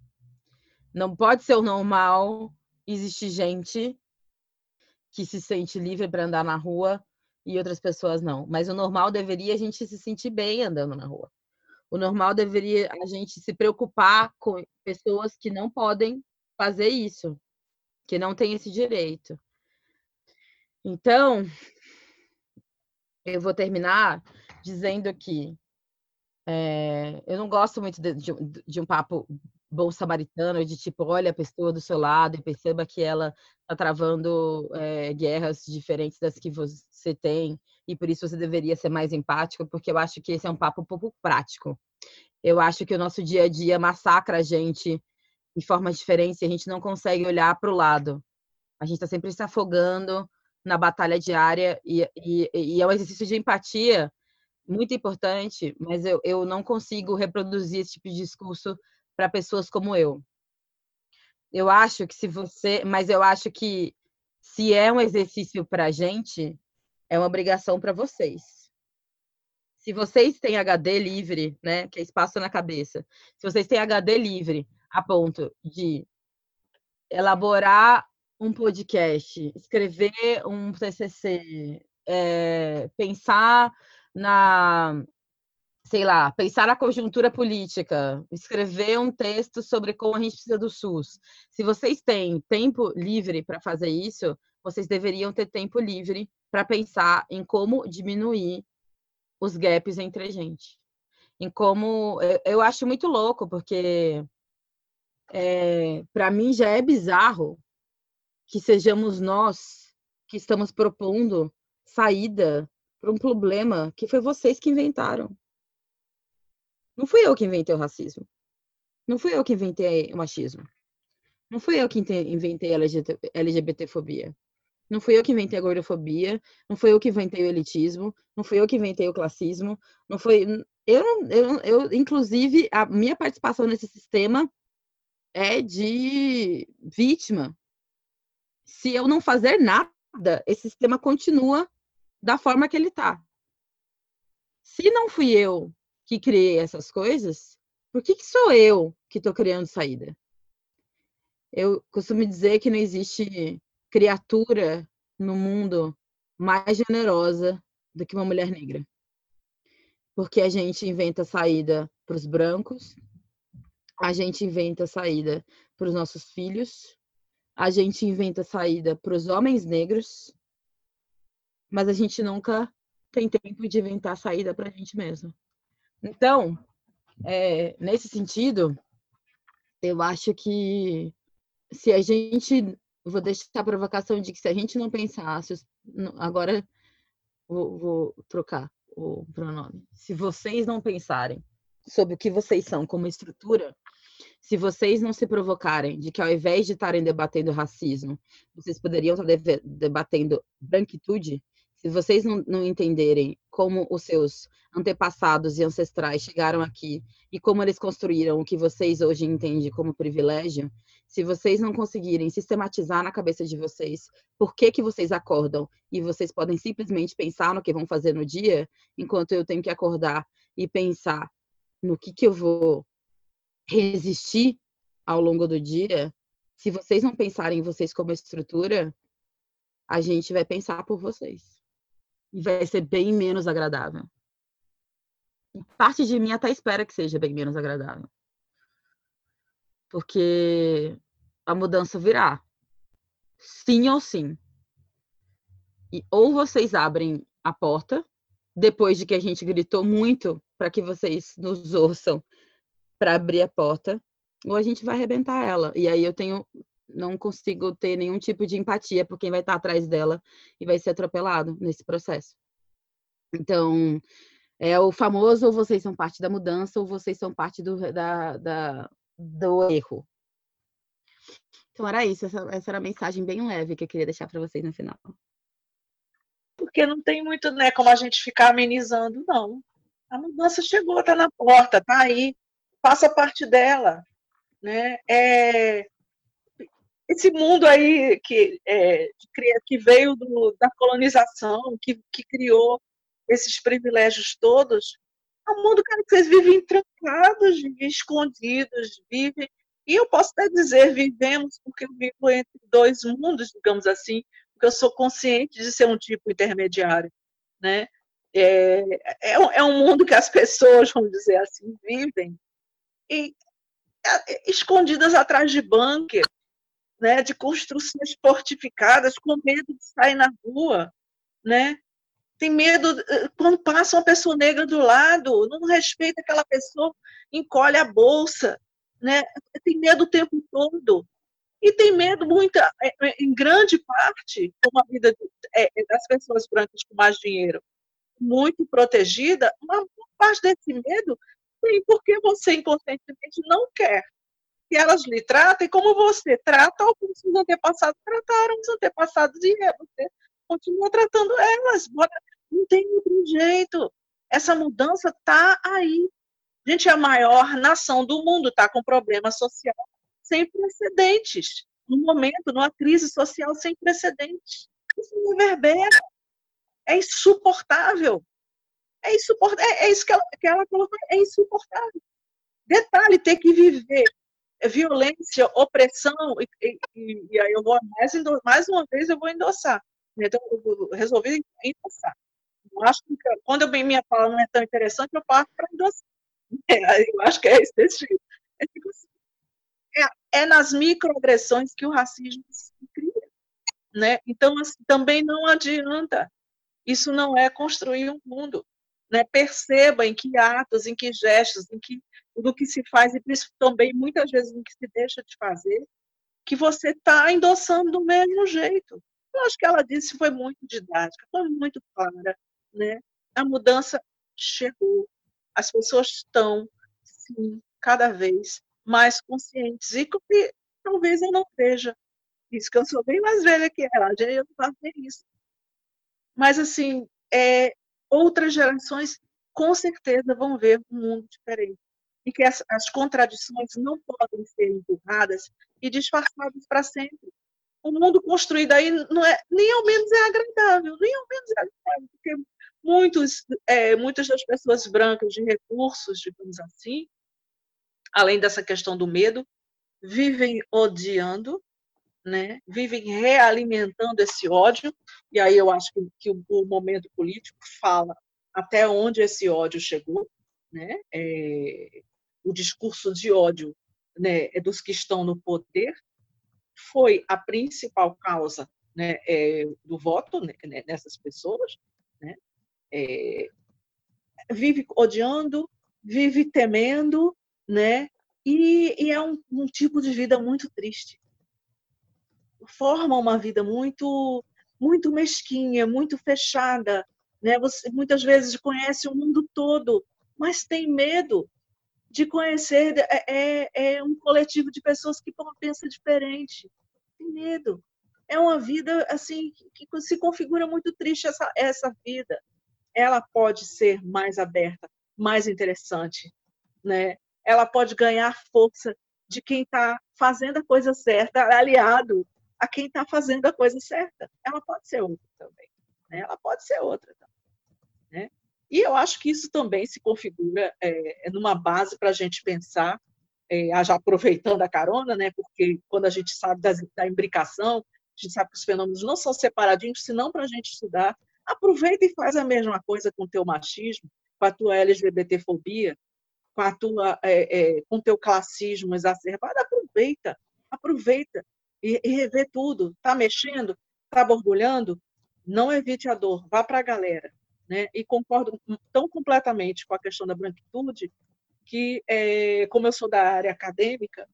Não pode ser o normal existir gente que se sente livre para andar na rua e outras pessoas não. Mas o normal deveria a gente se sentir bem andando na rua. O normal deveria a gente se preocupar com pessoas que não podem fazer isso, que não têm esse direito. Então, eu vou terminar dizendo que é, eu não gosto muito de, de, de, um papo bom samaritano, de tipo, olha a pessoa do seu lado e perceba que ela está travando é, guerras diferentes das que você tem, e por isso você deveria ser mais empático, porque eu acho que esse é um papo um pouco prático. Eu acho que o nosso dia a dia massacra a gente de formas diferentes e a gente não consegue olhar para o lado. A gente está sempre se afogando na batalha diária e, e, e é um exercício de empatia muito importante, mas eu, eu não consigo reproduzir esse tipo de discurso para pessoas como eu. Eu acho que se você. Mas eu acho que se é um exercício para a gente, é uma obrigação para vocês. Se vocês têm HD livre, né, que é espaço na cabeça, se vocês têm HD livre a ponto de elaborar um podcast, escrever um TCC, é, pensar na, sei lá, pensar na conjuntura política, escrever um texto sobre como a gente precisa do SUS. Se vocês têm tempo livre para fazer isso, vocês deveriam ter tempo livre para pensar em como diminuir os gaps entre a gente. Em como eu, acho muito louco, porque é, para mim já é bizarro que sejamos nós que estamos propondo saída para um problema que foi vocês que inventaram. Não fui eu que inventei o racismo. Não fui eu que inventei o machismo. Não fui eu que inventei a LGBTfobia. Não fui eu que inventei a gordofobia, não fui eu que inventei o elitismo, não fui eu que inventei o classismo, não foi eu, eu, eu inclusive a minha participação nesse sistema é de vítima. Se eu não fazer nada, esse sistema continua da forma que ele está. Se não fui eu que criei essas coisas, por que, que sou eu que estou criando saída? Eu costumo dizer que não existe criatura no mundo mais generosa do que uma mulher negra. Porque a gente inventa saída para os brancos, a gente inventa saída para os nossos filhos, a gente inventa saída para os homens negros, mas a gente nunca tem tempo de inventar saída para a gente mesmo. Então, é, nesse sentido, eu acho que se a gente. Vou deixar a provocação de que se a gente não pensasse. Agora vou, vou trocar o pronome. Se vocês não pensarem sobre o que vocês são como estrutura, se vocês não se provocarem de que ao invés de estarem debatendo racismo, vocês poderiam estar debatendo branquitude, se vocês não, não, entenderem como os seus antepassados e ancestrais chegaram aqui e como eles construíram o que vocês hoje entendem como privilégio, se vocês não conseguirem sistematizar na cabeça de vocês por que, que vocês acordam e vocês podem simplesmente pensar no que vão fazer no dia, enquanto eu tenho que acordar e pensar no que, que eu vou resistir ao longo do dia, se vocês não pensarem em vocês como estrutura, a gente vai pensar por vocês e vai ser bem menos agradável. E parte de mim até espera que seja bem menos agradável. Porque a mudança virá. Sim ou sim. E ou vocês abrem a porta, depois de que a gente gritou muito para que vocês nos ouçam para abrir a porta, ou a gente vai arrebentar ela. E aí eu tenho não consigo ter nenhum tipo de empatia por quem vai estar atrás dela e vai ser atropelado nesse processo. Então, é o famoso ou vocês são parte da mudança ou vocês são parte do, da, da, do erro. Então, era isso. Essa, essa era a mensagem bem leve que eu queria deixar para vocês no final. Porque não tem muito, né, como a gente ficar amenizando, não. A mudança chegou, está na porta, está aí, faça parte dela. Né? É, esse mundo aí que, é, que veio do, da colonização, que, que criou esses privilégios todos, é um mundo cara, que vocês vivem trancados, vivem escondidos, vivem. E eu posso até dizer vivemos porque eu vivo entre dois mundos, digamos assim, porque eu sou consciente de ser um tipo intermediário, né? É, é, é um mundo que as pessoas, vamos dizer assim, vivem e, é, escondidas atrás de bunker, né, de construções fortificadas, com medo de sair na rua, né? Tem medo eh, quando passa uma pessoa negra do lado, não respeita aquela pessoa, encolhe a bolsa, né? Tem medo o tempo todo. E tem medo muita, eh, eh, em grande parte, como a vida das pessoas brancas com mais dinheiro, muito protegida, uma parte desse medo tem porque você inconscientemente não quer que elas lhe tratem como você trata ou como seus antepassados trataram os antepassados e você continua tratando elas. Não tem outro jeito. Essa mudança está aí. Gente é a maior nação do mundo, está com problema social sem precedentes. No momento, numa crise social sem precedentes. Isso reverbera. É insuportável. É, insuportável. É, é isso que ela, que ela colocou. É insuportável. Detalhe, ter que viver violência, opressão, e, e, e aí eu vou mais, mais uma vez eu vou endossar. Então, eu resolvi endossar. Eu acho que quando eu, minha fala não é tão interessante, eu parto para endossar. É, eu acho que é esse é, tipo assim, é, é nas microagressões que o racismo se cria. Né? Então, assim, também não adianta. Isso não é construir um mundo. Né? Perceba em que atos, em que gestos, em que do que se faz e também muitas vezes no que se deixa de fazer, que você está endossando do mesmo jeito. Eu acho que ela disse foi muito didática, foi muito clara, né? A mudança chegou, as pessoas estão, sim, cada vez mais conscientes e que talvez eu não veja isso, que eu sou bem mais velha que ela, eu não fazer isso. Mas, assim, é, outras gerações com certeza vão ver um mundo diferente. E que as, as contradições não podem ser empurradas e disfarçadas para sempre. O mundo construído aí não é, nem ao menos é agradável, nem ao menos é agradável, porque muitos, é, muitas das pessoas brancas de recursos, digamos assim, além dessa questão do medo, vivem odiando, né? vivem realimentando esse ódio, e aí eu acho que, que o, o, momento político fala até onde esse ódio chegou, né? É, o discurso de ódio né, é dos que estão no poder foi a principal causa né, é, do voto né, né nessas pessoas, né? É, vive odiando, vive temendo, né? E, e é um, um, tipo de vida muito triste. Forma uma vida muito, muito mesquinha, muito fechada. Né? Você muitas vezes conhece o mundo todo, mas tem medo de conhecer. É, é, é um coletivo de pessoas que pensam diferente. Tem medo. É uma vida assim que, que se configura muito triste essa, essa vida. Ela pode ser mais aberta, mais interessante, né? ela pode ganhar força de quem está fazendo a coisa certa, aliado a quem está fazendo a coisa certa. Ela pode ser outra também. Né? Ela pode ser outra também. E eu acho que isso também se configura é, numa base para a gente pensar, é, já aproveitando a carona, né? porque quando a gente sabe das, da imbricação, a gente sabe que os fenômenos não são separadinhos, senão para a gente estudar. Aproveita e faz a mesma coisa com o teu machismo, com a tua LGBTfobia, com a tua, é, é, com teu classismo exacerbado, aproveita, aproveita e, e revê tudo. Está mexendo, está borbulhando, não evite a dor, vá para a galera. Né? E concordo tão completamente com a questão da branquitude que, é, como eu sou da área acadêmica,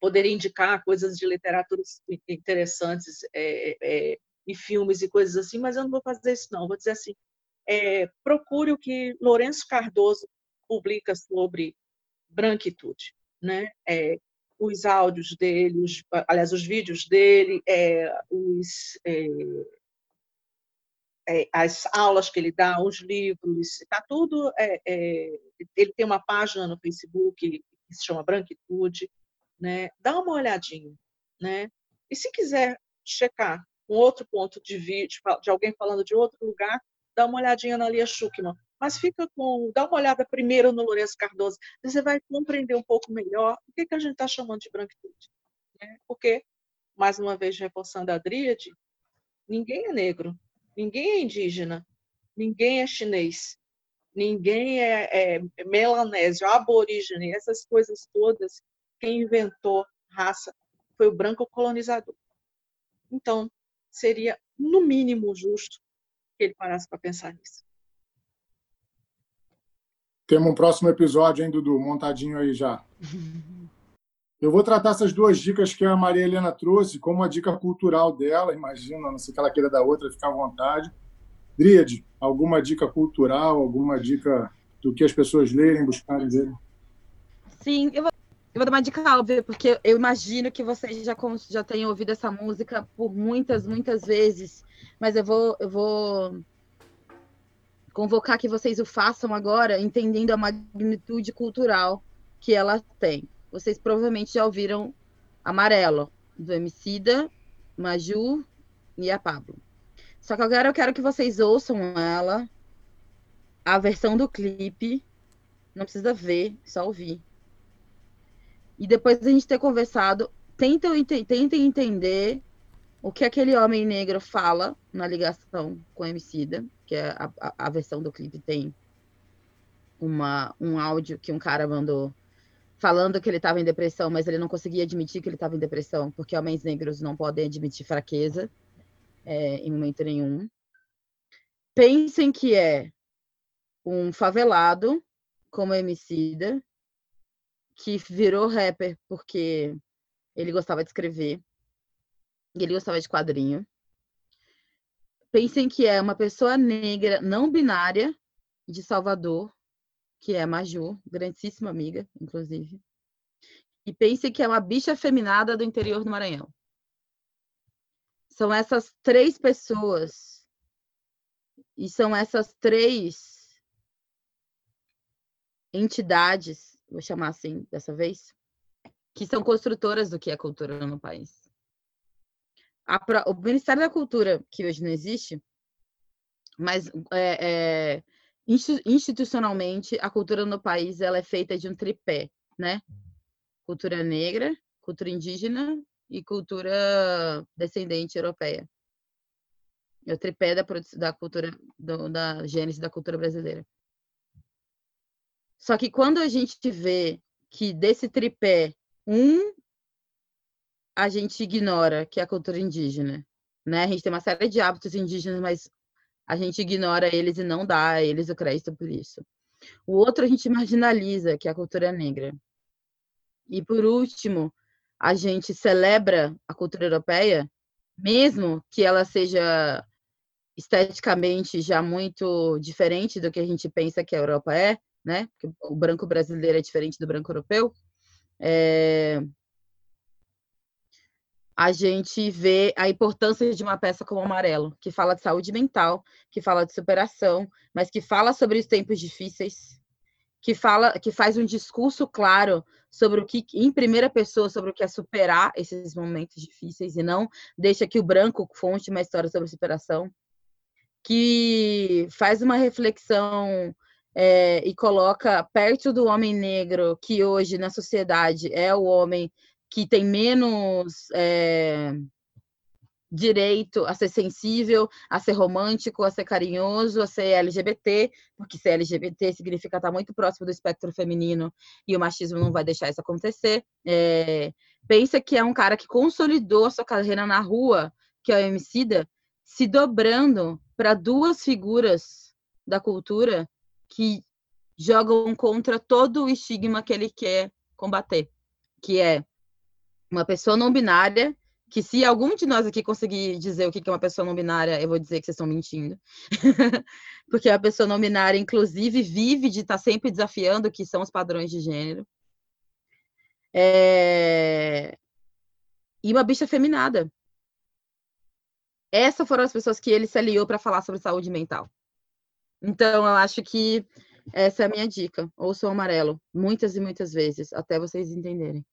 poderia indicar coisas de literatura interessantes é, é, e filmes e coisas assim, mas eu não vou fazer isso não. Vou dizer assim, é, procure o que Lourenço Cardoso publica sobre branquitude, né? É, os áudios dele, os, aliás, os vídeos dele, é, os, é, as aulas que ele dá, os livros, está tudo. É, é, ele tem uma página no Facebook que se chama Branquitude, né? Dá uma olhadinha, né? E se quiser checar um outro ponto de vídeo de alguém falando de outro lugar, dá uma olhadinha na Lia Schuckman, mas fica com, dá uma olhada primeiro no Lourenço Cardoso, você vai compreender um pouco melhor o que, que a gente está chamando de branquitude. Né? Porque, mais uma vez, reforçando a dríade, ninguém é negro, ninguém é indígena, ninguém é chinês, ninguém é, é melanésio, aborígene, essas coisas todas, quem inventou raça foi o branco colonizador. Então, seria, no mínimo, justo que ele parasse para pensar nisso. Temos um próximo episódio, hein, Dudu? Montadinho aí já. Eu vou tratar essas duas dicas que a Maria Helena trouxe como uma dica cultural dela, imagina, não sei que ela queira da outra, fica à vontade. Dríade, alguma dica cultural, alguma dica do que as pessoas lerem, buscarem dele? Sim, eu vou, eu vou dar uma dica óbvia, porque eu imagino que vocês já, já tenham ouvido essa música por muitas, muitas vezes, mas eu vou, eu vou convocar que vocês o façam agora, entendendo a magnitude cultural que ela tem. Vocês provavelmente já ouviram Amarelo, do Emicida, Maju e a Pablo. Só que agora eu quero que vocês ouçam ela, a versão do clipe. Não precisa ver, só ouvir. E depois a gente ter conversado, tentem, tentem entender o que aquele homem negro fala na ligação com o Emicida que é a, a, a versão do clipe tem uma, um áudio que um cara mandou falando que ele estava em depressão, mas ele não conseguia admitir que ele estava em depressão, porque homens negros não podem admitir fraqueza é, em momento nenhum. Pensem que é um favelado como Emicida, que virou rapper porque ele gostava de escrever, e ele gostava de quadrinho, pensem que é uma pessoa negra não binária de Salvador, que é a Maju, grandíssima amiga, inclusive. E pensem que é uma bicha feminada do interior do Maranhão. São essas três pessoas e são essas três entidades, vou chamar assim dessa vez, que são construtoras do que é cultura no país. O Ministério da Cultura, que hoje não existe, mas é, é, institucionalmente a cultura no país ela é feita de um tripé, né? Cultura negra, cultura indígena e cultura descendente europeia. É o tripé da, da cultura, do, da gênese da cultura brasileira. Só que quando a gente vê que desse tripé, um a gente ignora, que é a cultura indígena, né? A gente tem uma série de hábitos indígenas, mas a gente ignora eles e não dá a eles o crédito por isso. O outro a gente marginaliza, que é a cultura negra. E por último, a gente celebra a cultura europeia, mesmo que ela seja esteticamente já muito diferente do que a gente pensa que a Europa é, né? Porque o branco brasileiro é diferente do branco europeu. É... A gente vê a importância de uma peça como Amarelo, que fala de saúde mental, que fala de superação, mas que fala sobre os tempos difíceis, que fala, que faz um discurso claro sobre o que, em primeira pessoa, sobre o que é superar esses momentos difíceis e não deixa que o branco conte uma história sobre superação, que faz uma reflexão é, e coloca perto do homem negro, que hoje na sociedade é o homem que tem menos é, direito a ser sensível, a ser romântico, a ser carinhoso, a ser LGBT, porque ser LGBT significa estar muito próximo do espectro feminino e o machismo não vai deixar isso acontecer. É, pensa que é um cara que consolidou a sua carreira na rua, que é o se dobrando para duas figuras da cultura que jogam contra todo o estigma que ele quer combater, que é uma pessoa não binária que se algum de nós aqui conseguir dizer o que é uma pessoa não binária, eu vou dizer que vocês estão mentindo. Porque a pessoa não binária, inclusive, vive de estar tá sempre desafiando o que são os padrões de gênero. É... E uma bicha feminada. Essas foram as pessoas que ele se aliou para falar sobre saúde mental. Então, eu acho que essa é a minha dica. Ouça o amarelo, muitas e muitas vezes, até vocês entenderem.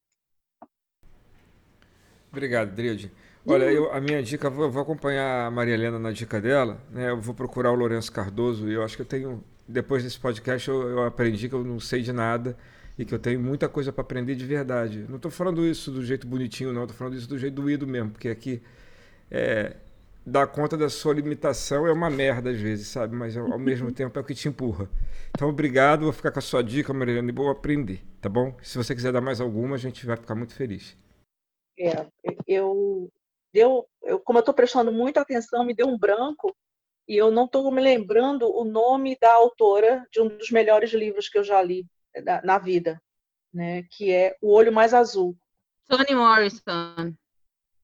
Obrigado, Drilde. Olha, eu, a minha dica, vou, vou, acompanhar a Maria Helena na dica dela, né? Eu vou procurar o Lourenço Cardoso e eu acho que eu tenho, depois desse podcast, eu, eu aprendi que eu não sei de nada e que eu tenho muita coisa para aprender de verdade. Não estou falando isso do jeito bonitinho, não, estou falando isso do jeito doído mesmo, porque aqui é, dar conta da sua limitação é uma merda às vezes, sabe? Mas ao mesmo tempo é o que te empurra. Então, obrigado, vou ficar com a sua dica, Maria Helena, e vou aprender, tá bom? Se você quiser dar mais alguma, a gente vai ficar muito feliz. É, eu, deu, eu, como eu estou prestando muita atenção, me deu um branco e eu não estou me lembrando o nome da autora de um dos melhores livros que eu já li na, na vida, né? Que é O Olho Mais Azul. Toni Morrison.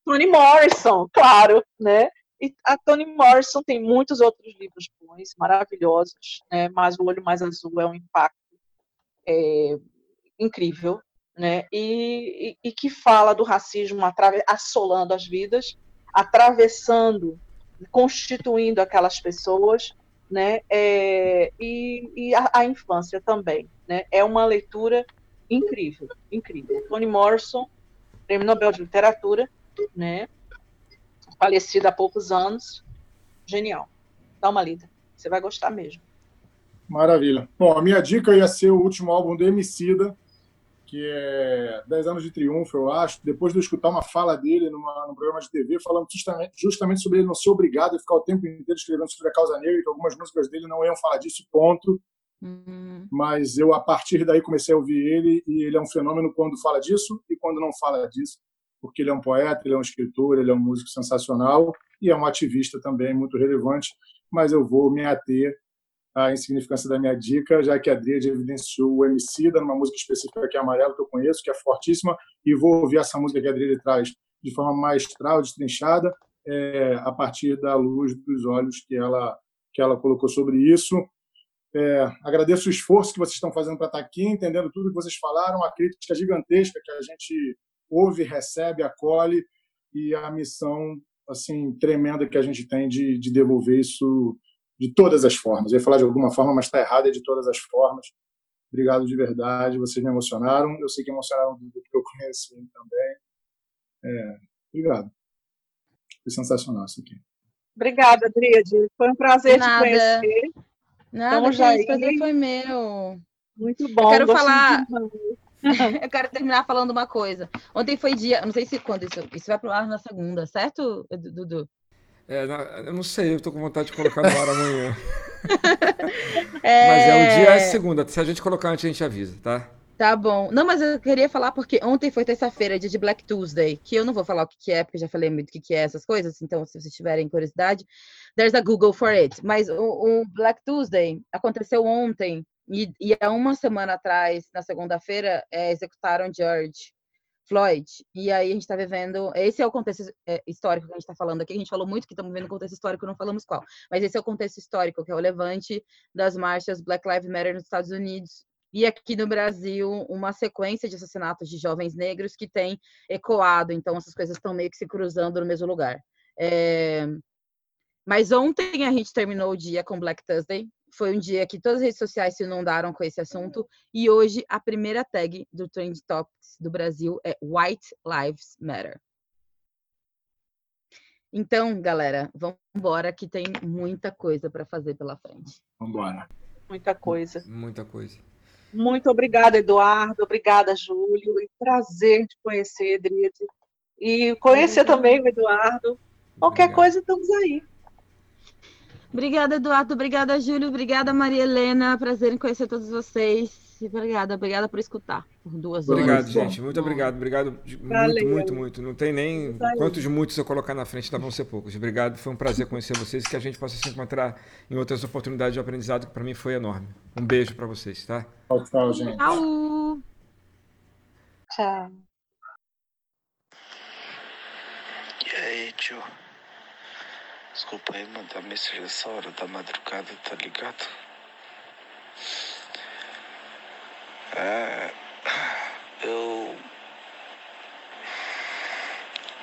Toni Morrison, claro, né? E a Toni Morrison tem muitos outros livros bons, maravilhosos, né? Mas O Olho Mais Azul é um impacto é, incrível, né? E, e, e, que fala do racismo assolando as vidas, atravessando, constituindo aquelas pessoas, né? É, e, e a, a, infância também, né? É uma leitura incrível, incrível. Toni Morrison, Prêmio Nobel de Literatura, né? Falecida há poucos anos, genial. Dá uma lida, você vai gostar mesmo. Maravilha. Bom, a minha dica ia ser o último álbum do Emicida, que é 10 anos de triunfo, eu acho, depois de eu escutar uma fala dele numa, num programa de TV falando justamente, justamente sobre ele não ser obrigado a ficar o tempo inteiro escrevendo sobre a causa negra, que algumas músicas dele não iam falar disso, ponto. Uhum. Mas eu, a partir daí, comecei a ouvir ele e ele é um fenômeno quando fala disso e quando não fala disso, porque ele é um poeta, ele é um escritor, ele é um músico sensacional e é um ativista também muito relevante, mas eu vou me ater a insignificância da minha dica, já que a Adriade evidenciou o MC, numa música específica que é Amarelo, que eu conheço, que é fortíssima, e vou ouvir essa música que a Adriade traz de forma maestral, destrinchada, é, a partir da luz dos olhos que ela, que ela colocou sobre isso. É, agradeço o esforço que vocês estão fazendo para estar aqui, entendendo tudo que vocês falaram, a crítica gigantesca que a gente ouve, recebe, acolhe e a missão assim tremenda que a gente tem de, de devolver isso de todas as formas. Eu ia falar de alguma forma, mas está errado, é de todas as formas. Obrigado de verdade, vocês me emocionaram. Eu sei que emocionaram do que eu conheço também. É, obrigado. Foi sensacional isso aqui. Obrigada, Adriade. Foi um prazer Nada. te conhecer. Nada, então, gente, prazer foi meu. Muito bom. Eu quero falar. eu quero terminar falando uma coisa. Ontem foi dia, não sei se quando isso, isso vai pro ar na segunda, certo, Dudu? É, eu não sei, eu tô com vontade de colocar no ar amanhã. é... Mas é o dia é segunda. Se a gente colocar antes, a gente avisa, tá? Tá bom. Não, mas eu queria falar porque ontem foi terça-feira, dia de Black Tuesday, que eu não vou falar o que é, porque já falei muito o que é essas coisas, então se vocês tiverem curiosidade, there's a Google for it. Mas o, o Black Tuesday aconteceu ontem, e, e há uma semana atrás, na segunda-feira, é, executaram George Floyd. E aí a gente está vivendo. Esse é o contexto é, histórico que a gente está falando aqui. A gente falou muito que estamos vivendo contexto histórico, não falamos qual. Mas esse é o contexto histórico, que é o levante das marchas Black Lives Matter nos Estados Unidos e aqui no Brasil uma sequência de assassinatos de jovens negros que tem ecoado, então essas coisas estão meio que se cruzando no mesmo lugar. É... Mas ontem a gente terminou o dia com Black Thursday, foi um dia que todas as redes sociais se inundaram com esse assunto, e hoje a primeira tag do Trend Topics do Brasil é White Lives Matter. Então, galera, vamos embora que tem muita coisa para fazer pela frente. Vamos embora. Muita coisa. Muita coisa. Muito obrigada, Eduardo. Obrigada, Júlio. E prazer te conhecer, Edride. E conhecer também o Eduardo. Qualquer Obrigado. coisa, estamos aí. Obrigada, Eduardo. Obrigada, Júlio. Obrigada, Maria Helena. Prazer em conhecer todos vocês. Obrigada, obrigada por escutar por duas horas. Obrigado, gente. Muito obrigado. Obrigado muito, muito, muito. Não tem nem quantos muitos eu colocar na frente, ainda vão ser poucos. Obrigado. Foi um prazer conhecer vocês e que a gente possa se encontrar em outras oportunidades de aprendizado que para mim foi enorme. Um beijo para vocês, tá? Tchau, tchau, gente. Tchau. Tchau. E aí, tio? Desculpa aí mandar mensagem nessa hora da madrugada, tá ligado? É, eu.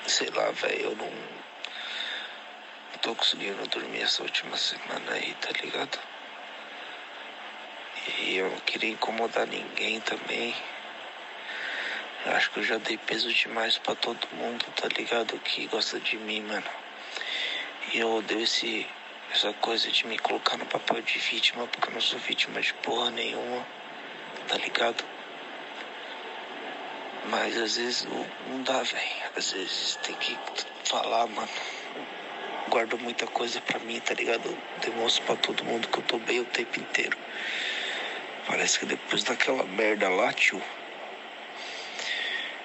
Sei lá, velho, eu não. Não tô conseguindo dormir essa última semana aí, tá ligado? E eu não queria incomodar ninguém também. Eu acho que eu já dei peso demais pra todo mundo, tá ligado? Que gosta de mim, mano. E eu odeio esse, essa coisa de me colocar no papel de vítima, porque eu não sou vítima de porra nenhuma tá ligado? Mas às vezes não dá, velho. Às vezes tem que falar, mano. Guardo muita coisa pra mim, tá ligado? demonstro pra todo mundo que eu tô bem o tempo inteiro. Parece que depois daquela merda lá, tio.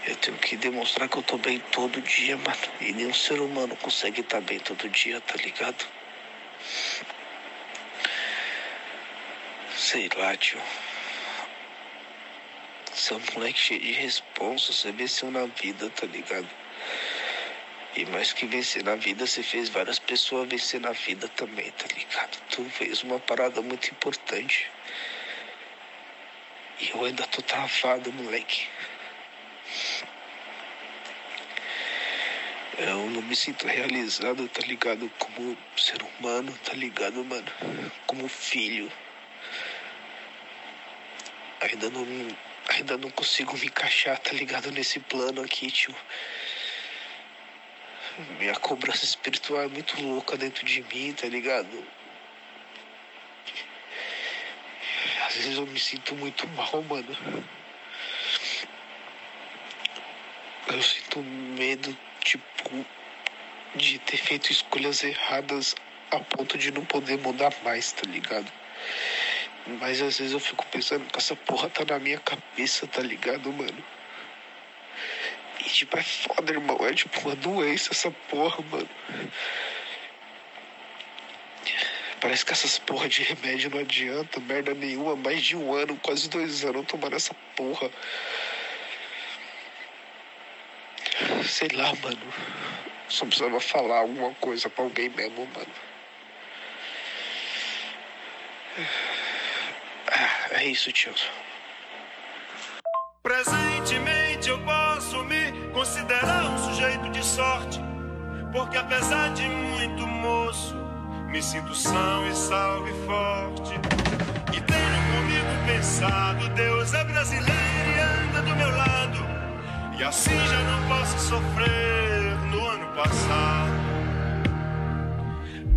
Eu tenho que demonstrar que eu tô bem todo dia, mano. E nenhum ser humano consegue estar tá bem todo dia, tá ligado? Sei lá, tio. Você é um moleque cheio de responsa, você venceu na vida, tá ligado? E mais que vencer na vida, você fez várias pessoas vencer na vida também, tá ligado? Tu fez uma parada muito importante. E eu ainda tô travado, moleque. Eu não me sinto realizado, tá ligado? Como ser humano, tá ligado, mano? Como filho. Ainda não Ainda não consigo me encaixar, tá ligado? Nesse plano aqui, tio. Minha cobrança espiritual é muito louca dentro de mim, tá ligado? Às vezes eu me sinto muito mal, mano. Eu sinto medo, tipo, de ter feito escolhas erradas a ponto de não poder mudar mais, tá ligado? Mas às vezes eu fico pensando que essa porra tá na minha cabeça, tá ligado, mano? E tipo, é foda, irmão. É tipo uma doença essa porra, mano. Parece que essas porra de remédio não adianta, merda nenhuma. Mais de um ano, quase dois anos tomando essa porra. Sei lá, mano. Só precisava falar alguma coisa pra alguém mesmo, mano. Ah, é isso, tio. Presentemente eu posso me considerar um sujeito de sorte, porque apesar de muito moço, me sinto são e salve forte. E tenho comigo pensado, Deus é brasileiro e anda do meu lado, e assim já não posso sofrer no ano passado.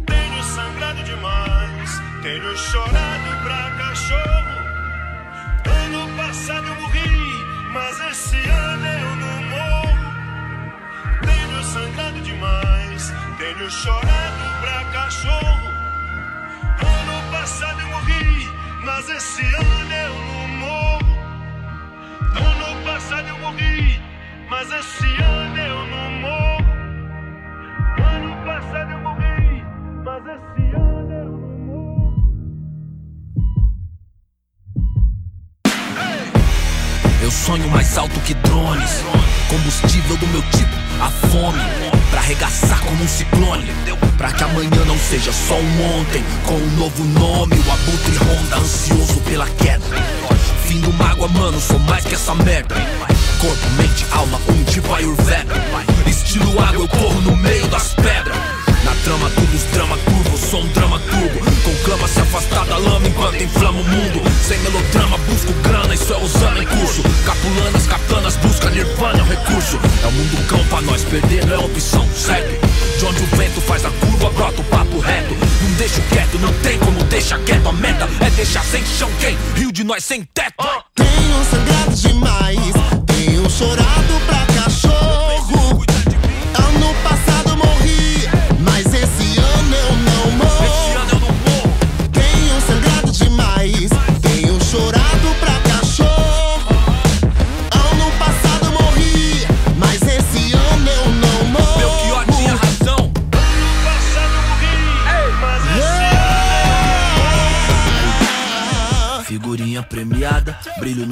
Tenho sangrado demais, tenho chorado pra cachorro. Ano passado eu morri, mas esse ano eu não morro. Tenho sangrado demais, tenho chorado pra cachorro. Ano passado eu morri, mas esse ano eu não morro. Ano passado eu morri, mas esse ano eu não morro. Ano passado eu morri, mas esse ano eu não morro. Eu sonho mais alto que drones. Combustível do meu tipo, a fome. Pra arregaçar como um ciclone. Pra que amanhã não seja só um ontem. Com um novo nome, o abutre ronda, ansioso pela queda. Fim do mágoa, mano, sou mais que essa merda. Corpo, mente, alma, um tipo Ayurveda. Estilo água, eu corro no meio das pedras. Na trama, tudo os drama curvo, sou um drama turbo. Conclama se afastar da lama enquanto inflama o mundo. Sem melodrama, busco grana, isso é usando em curso. Capulanas, katanas, busca nirvana, é um recurso. É o mundo cão pra nós, perder não é opção, segue. De onde o vento faz a curva, brota o papo reto. Não deixo quieto, não tem como deixar quieto. A meta é deixar sem chão quem? Rio de nós sem teto. Tenho sangrado demais, tenho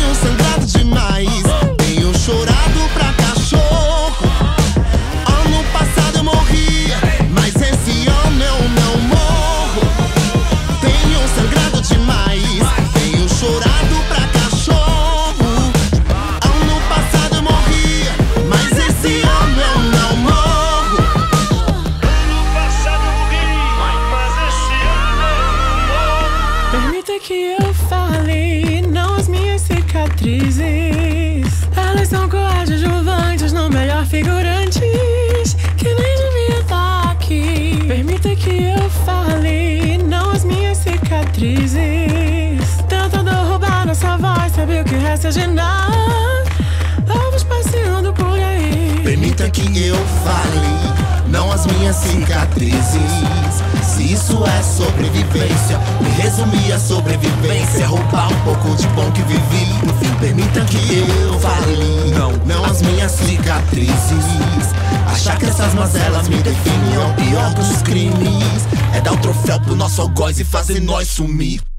Tenho sangrado demais, minhas cicatrizes. Se isso é sobrevivência, me resumir a sobrevivência, roubar um pouco de bom que vivi. No fim, permita que eu fale, não, não as minhas cicatrizes. Achar que essas mazelas me definem é o pior dos crimes. É dar o troféu pro nosso algoz e fazer nós sumir.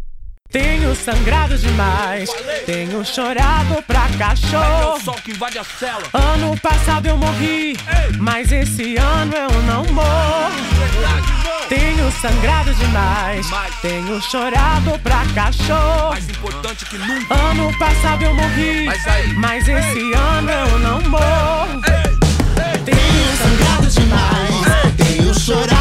Tenho sangrado demais, tenho chorado pra cachorro. sol que invade a cela. Ano passado eu morri, mas esse ano eu não morro. Tenho sangrado demais, tenho chorado pra cachorro. Mais importante que nunca. Ano passado eu morri, Mas mas esse ano eu não morro. Tenho sangrado demais, tenho chorado